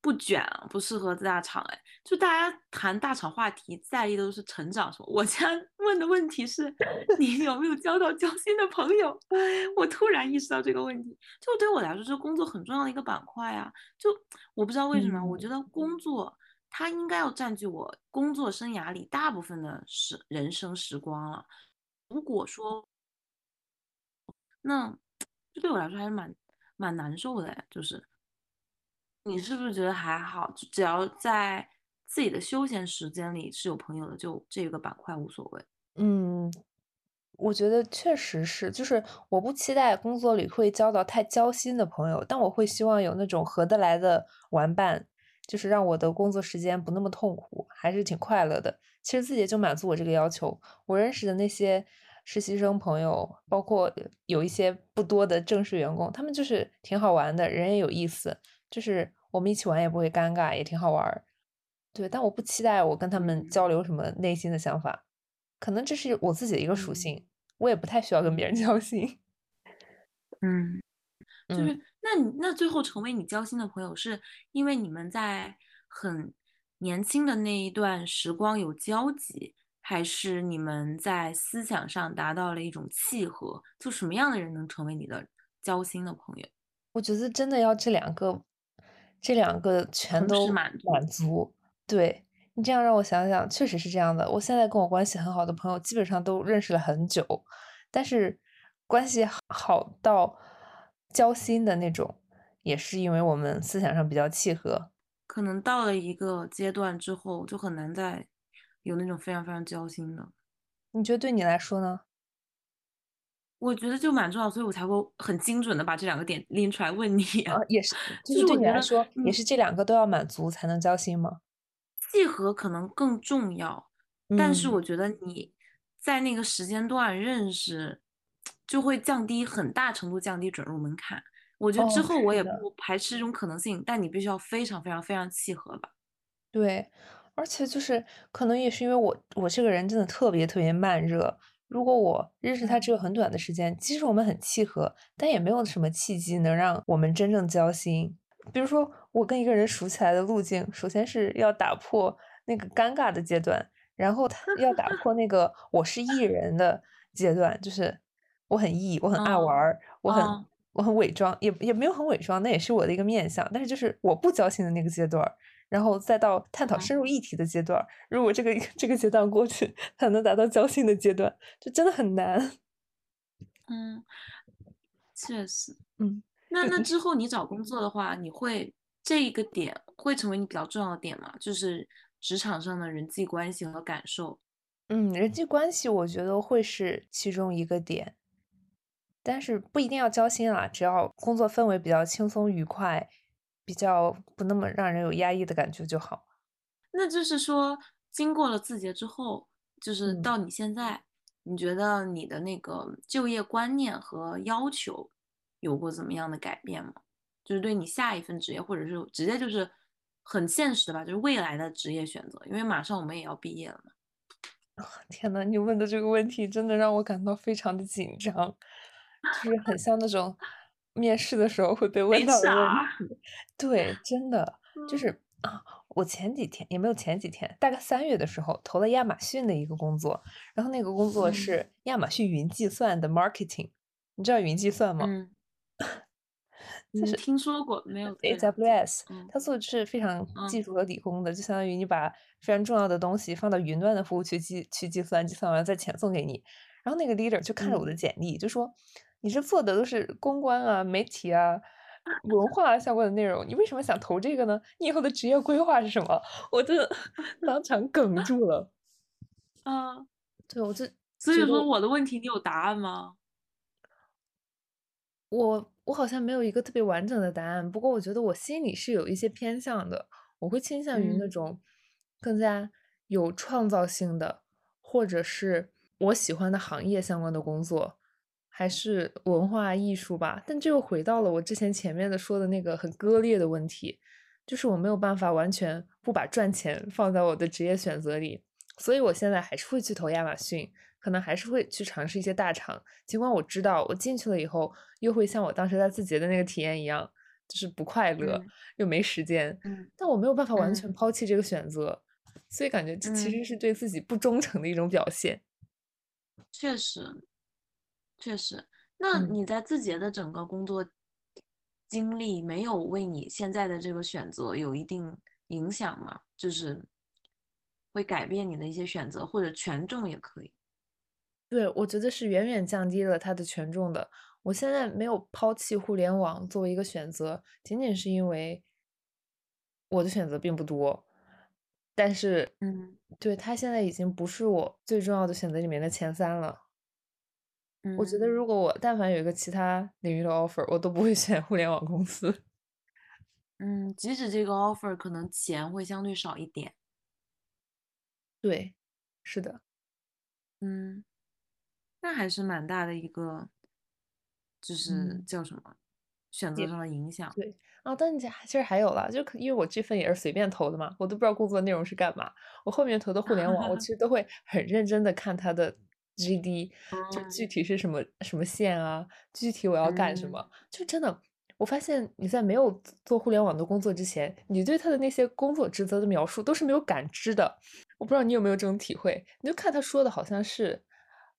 不卷啊，不适合大厂哎。就大家谈大厂话题，在意的都是成长什么。我现在问的问题是，你有没有交到交心的朋友？我突然意识到这个问题，就对我来说，这工作很重要的一个板块啊。就我不知道为什么，我觉得工作它应该要占据我工作生涯里大部分的时人生时光了。如果说，那这对我来说还是蛮。蛮难受的，就是你是不是觉得还好？就只要在自己的休闲时间里是有朋友的，就这个板块无所谓。嗯，我觉得确实是，就是我不期待工作里会交到太交心的朋友，但我会希望有那种合得来的玩伴，就是让我的工作时间不那么痛苦，还是挺快乐的。其实自己就满足我这个要求。我认识的那些。实习生朋友，包括有一些不多的正式员工，他们就是挺好玩的，人也有意思，就是我们一起玩也不会尴尬，也挺好玩。对，但我不期待我跟他们交流什么内心的想法，可能这是我自己的一个属性，我也不太需要跟别人交心。嗯，就是那你那最后成为你交心的朋友，是因为你们在很年轻的那一段时光有交集。还是你们在思想上达到了一种契合？就什么样的人能成为你的交心的朋友？我觉得真的要这两个，这两个全都满满足。对你这样让我想想，确实是这样的。我现在跟我关系很好的朋友，基本上都认识了很久，但是关系好到交心的那种，也是因为我们思想上比较契合。可能到了一个阶段之后，就很难再。有那种非常非常交心的，你觉得对你来说呢？我觉得就蛮重要，所以我才会很精准的把这两个点拎出来问你。啊，也是，就是对你来说，也是这两个都要满足才能交心吗？契合可能更重要，但是我觉得你在那个时间段认识，就会降低很大程度降低准入门槛。我觉得之后我也不排斥这种可能性，但你必须要非常非常非常契合吧？对。而且就是可能也是因为我我这个人真的特别特别慢热。如果我认识他只有很短的时间，即使我们很契合，但也没有什么契机能让我们真正交心。比如说，我跟一个人熟起来的路径，首先是要打破那个尴尬的阶段，然后他要打破那个 我是艺人的阶段，就是我很艺，我很爱玩，我很我很伪装，也也没有很伪装，那也是我的一个面相。但是就是我不交心的那个阶段。然后再到探讨深入议题的阶段，如果这个这个阶段过去，才能达到交心的阶段，就真的很难。嗯，确实，嗯，那那之后你找工作的话，你会这一个点会成为你比较重要的点吗？就是职场上的人际关系和感受。嗯，人际关系我觉得会是其中一个点，但是不一定要交心啊，只要工作氛围比较轻松愉快。比较不那么让人有压抑的感觉就好。那就是说，经过了字节之后，就是到你现在，你觉得你的那个就业观念和要求有过怎么样的改变吗？就是对你下一份职业，或者是直接就是很现实的吧，就是未来的职业选择。因为马上我们也要毕业了嘛。天呐，你问的这个问题真的让我感到非常的紧张，就是很像那种。面试的时候会被问到的问题，对，真的 就是啊，我前几天也没有前几天，大概三月的时候投了亚马逊的一个工作，然后那个工作是亚马逊云计算的 marketing，你知道云计算吗？嗯，就是听说过没有？AWS，它做的是非常技术和理工的，就相当于你把非常重要的东西放到云端的服务去计去计算，计算完再遣送给你。然后那个 leader 就看着我的简历，就说。你这做的都是公关啊、媒体啊、文化相关的内容，你为什么想投这个呢？你以后的职业规划是什么？我真的 当场哽住了。啊，对，我这所以说我的问题你有答案吗？我我好像没有一个特别完整的答案，不过我觉得我心里是有一些偏向的，我会倾向于那嗯种更加有创造性的，或者是我喜欢的行业相关的工作，还是文化艺术吧。但这又回到了我之前前面的说的那个很割裂的问题，就是我没有办法完全不把赚钱放在我的职业选择里，所以我现在还是会去投亚马逊。可能还是会去尝试一些大厂，尽管我知道我进去了以后，又会像我当时在字节的那个体验一样，就是不快乐，嗯又没时间，嗯但我没有办法完全嗯抛弃这个选择，所以感觉这其嗯实是对自己不忠诚的一种表现。确实，确实。那嗯你在字节的整个工作经历，没有为你现在的这个选择有一定影响吗？就是会改变你的一些选择，或者权重也可以。对，我觉得是远远降低了它的权重的。我现在没有抛弃互联网作为一个选择，仅仅是因为我的选择并不多，但是，嗯对，它现在已经不是我最重要的选择里面的前三了。我觉得嗯如果我但凡有一个其他领域的 offer，我都不会选互联网公司。嗯，即使这个 offer 可能钱会相对少一点，对，是的，嗯，那还是蛮大的一个，就是嗯，叫什么，选择上的影响。对。啊，但你这其实还有啦，就可因为我这份也是随便投的嘛，我都不知道工作内容是干嘛。我后面投的互联网，我 其实都会很认真的看它的 GD，就具嗯体是什么什么线啊，具体我要干什嗯么。就真的，我发现你在没有做互联网的工作之前，你对他的那些工作职责的描述都是没有感知的。我不知道你有没有这种体会，你就看他说的好像是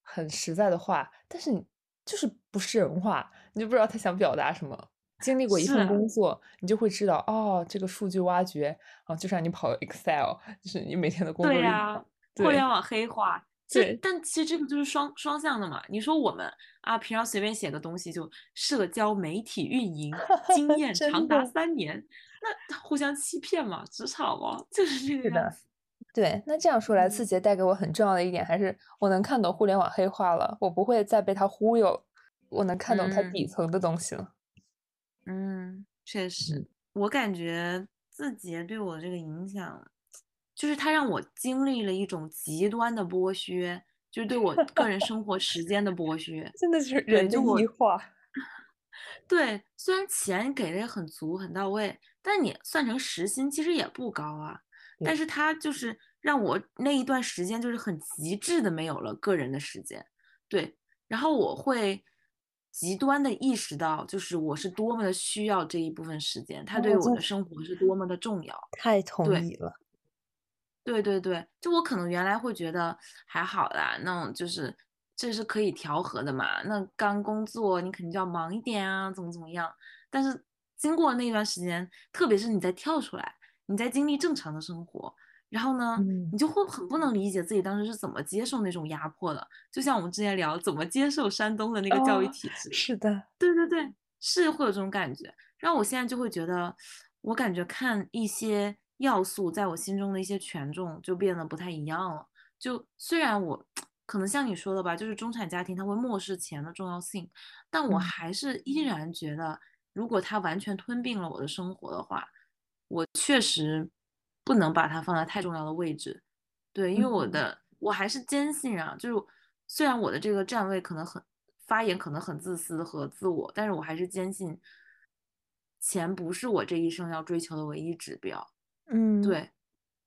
很实在的话，但是你就是不是人话，你就不知道他想表达什么。经历过一份工作，你就会知道，哦，这个数据挖掘，啊，就让你跑 Excel，就是你每天的工作日对呀、互联网黑化，这对。但其实这个就是双双向的嘛。你说我们啊，平常随便写个东西就社交媒体运营经验 长达三年，那互相欺骗嘛，职场嘛，就是这个是的样。子。对，那这样说。来，字嗯节带给我很重要的一点，还是我能看懂互联网黑化了，我不会再被它忽悠，我能看懂它嗯。底层的东西了。嗯，确实嗯，我感觉字节对我这个影响，就是它让我经历了一种极端的剥削，就是对我个人生活时间的剥削。真的是对，人的就我异化。对，虽然钱给的也很足很到位，但你算成时薪其实也不高啊。但是它就是让我那一段时间就是很极致的没有了个人的时间，对，然后我会极端的意识到，就是我是多么的需要这一部分时间，它对我的生活是多么的重要。太同意了。对对对，就我可能原来会觉得还好啦，那种就是这是可以调和的嘛。那刚工作你肯定就要忙一点啊，怎么怎么样。但是经过那段时间，特别是你再跳出来，你在经历正常的生活，然后呢，嗯你就会很不能理解自己当时是怎么接受那种压迫的。就像我们之前聊怎么接受山东的那个教育哦体制，是的，对对对，是会有这种感觉。然后我现在就会觉得，我感觉看一些要素在我心中的一些权重就变得不太一样了。就虽然我可能像你说的吧，就是中产家庭他会漠视钱的重要性，但我嗯还是依然觉得，如果他完全吞并了我的生活的话，我确实不能把它放在太重要的位置。对，因为我嗯的我还是坚信啊，就是虽然我的这个站位可能很发言可能很自私和自我，但是我还是坚信钱不是我这一生要追求的唯一指标。嗯，对，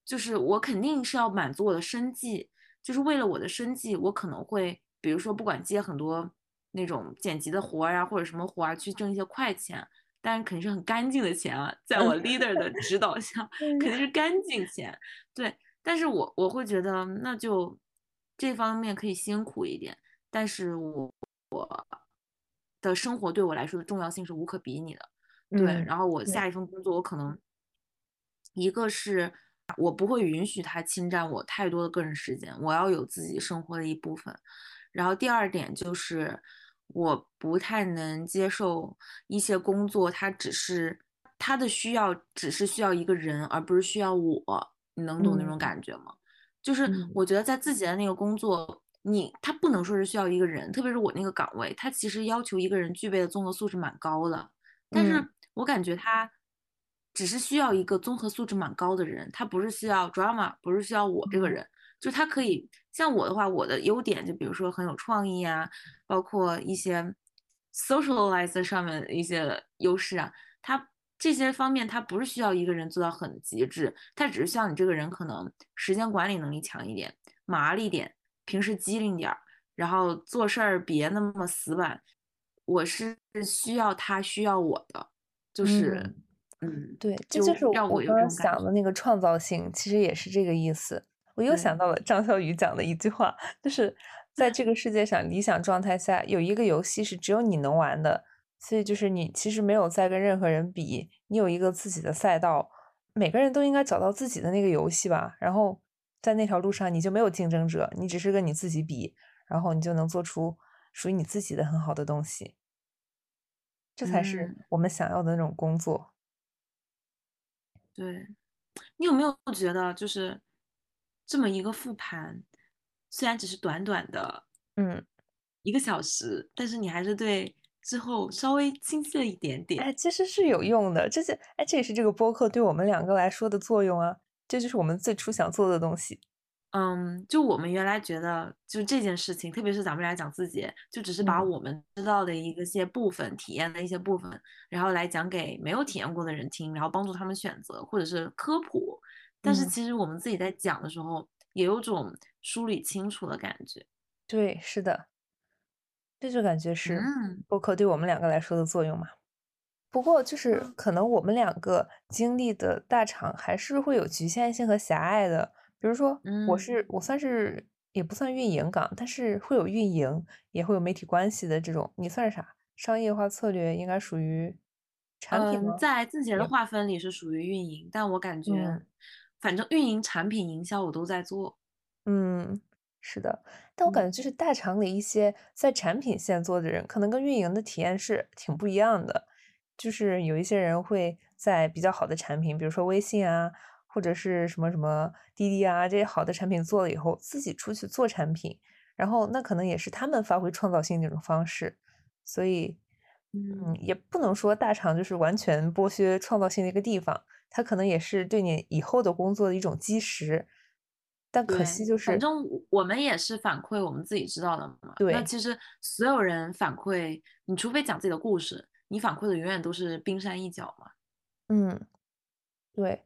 就是我肯定是要满足我的生计，就是为了我的生计，我可能会比如说不管接很多那种剪辑的活儿啊，或者什么活儿去挣一些快钱。但是肯定是很干净的钱啊，在我 leader 的指导下，肯定是干净钱。对，但是我我会觉得，那就这方面可以辛苦一点，但是我我的生活对我来说的重要性是无可比拟的。对，嗯然后我下一份工作，我可能一个是我不会允许他侵占我太多的个人时间，我要有自己生活的一部分。然后第二点就是。我不太能接受一些工作，它只是它的需要只是需要一个人，而不是需要我。你能懂那种嗯感觉吗？就是嗯我觉得在自己的那个工作，你他不能说是需要一个人，特别是我那个岗位，他其实要求一个人具备的综合素质蛮高的，但嗯是我感觉他只是需要一个综合素质蛮高的人，他不是需要 drama，不是需要我这个嗯。人，就他可以像我的话，我的优点就比如说很有创意啊，包括一些 socialize 上面的一些优势啊，他这些方面他不是需要一个人做到很极致，他只是需要你这个人可能时间管理能力强一点，麻利点，平时机灵点儿，然后做事儿别那么死板。我是需要他需要我的，就是嗯嗯，对，这就就是让我刚刚。想的那个创造性，其实也是这个意思。我又想，到了张小雨讲的一句话，就是在这个世界上，理想状态下有一个游戏是只有你能玩的，所以就是你其实没有在跟任何人比，你有一个自己的赛道，每个人都应该找到自己的那个游戏吧。然后在那条路上，你就没有竞争者，你只是跟你自己比，然后你就能做出属于你自己的很好的东西。这才是嗯，我们想要的那种工作。对。你有没有觉得，就是这么一个复盘，虽然只是短短的嗯。一个小时，但是你还是对之后稍微清晰了一点点。哎，其实是有用的，这些，哎，这也是这个播客对我们两个来说的作用啊，这就是我们最初想做的东西。嗯，就我们原来觉得，就这件事情，特别是咱们俩讲自己，就只是把嗯我们知道的一个些部分、体验的一些部分，然后来讲给没有体验过的人听，然后帮助他们选择或者是科普。但是嗯，其实我们自己在讲的时候，也有种梳理清楚的感觉。对，是的，这就感觉是嗯播客对我们两个来说的作用嘛。不过就是嗯可能我们两个经历的大厂还是会有局限性和狭隘的，比如说我嗯是我算是也不算运营岗，但是会有运营，也会有媒体关系的这种，你算是啥？商业化策略应该属于产品？在字节的划分里是属于运营，但我感觉嗯。反正运营、产品、营销我都在做。嗯，是的，但我感嗯觉就是大厂里一些在产品线做的人，可能跟运营的体验是挺不一样的。就是有一些人会在比较好的产品，比如说微信啊，或者是什么什么滴滴啊这些好的产品做了以后，自己出去做产品，然后那可能也是他们发挥创造性的一种方式。所以，嗯，嗯，也不能说大厂就是完全剥削创造性的一个地方，它可能也是对你以后的工作的一种基石。但可，惜就是反正我我们也是反馈我们自己知道的嘛。对那。其实所有人反馈，你除非讲自己的故事，你反馈的永远都是冰山一角嘛。嗯，对，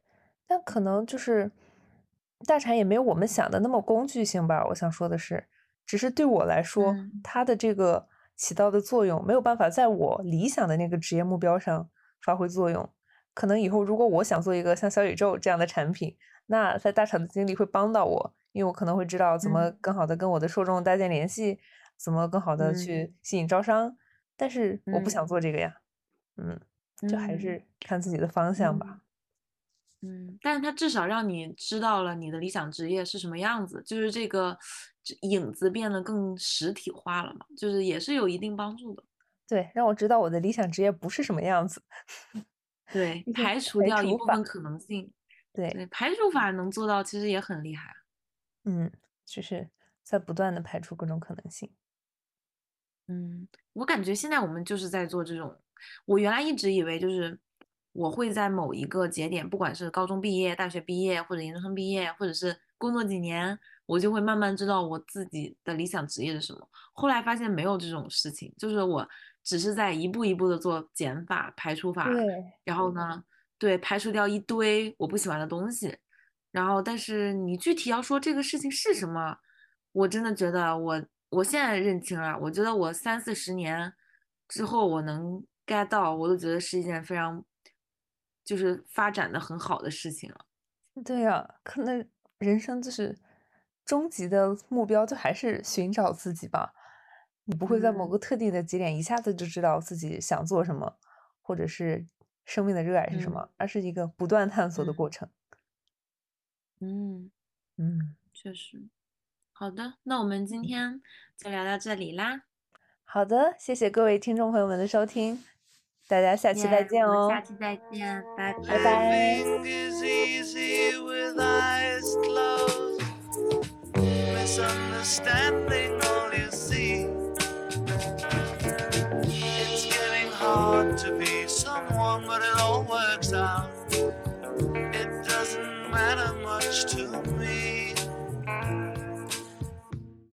但可能就是大厂也没有我们想的那么工具性吧。我想说的是，只是对我来说，嗯它的这个起到的作用没有办法在我理想的那个职业目标上发挥作用。可能以后如果我想做一个像小宇宙这样的产品，那在大厂的经历会帮到我，因为我可能会知道怎么嗯更好的跟我的受众搭建联系，怎么更好的嗯去吸引招商。但是我不想嗯做这个呀，嗯，就还嗯是看自己的方向吧。嗯嗯，但是它至少让你知道了你的理想职业是什么样子，就是这个这影子变得更实体化了嘛，就是也是有一定帮助的。对，让我知道我的理想职业不是什么样子。对，排除掉一部分可能性。对，对，排除法能做到，其实也很厉害。嗯，就是在不断的排除各种可能性。嗯，我感觉现在我们就是在做这种，我原来一直以为就是我会在某一个节点，不管是高中毕业、大学毕业，或者研究生毕业，或者是工作几年，我就会慢慢知道我自己的理想职业是什么。后来发现没有这种事情，就是我只是在一步一步的做减法、排除法，对，然后呢，对，排除掉一堆我不喜欢的东西。然后，但是你具体要说这个事情是什么，我真的觉得我我现在认清了，我觉得我三四十年之后我能 get 到，我都觉得是一件非常就是发展的很好的事情了。对呀，可能人生就是终极的目标，就还是寻找自己吧。你不会在某嗯个特定的节点一下子就知道自己想做什么，或者是生命的热爱是什嗯么，而是一个不断探索的嗯过程。嗯，嗯，确实。好的，那我们今天就聊到这里啦。好的，谢谢各位听众朋友们的收听，大家下期再见哦下期再见，拜拜拜。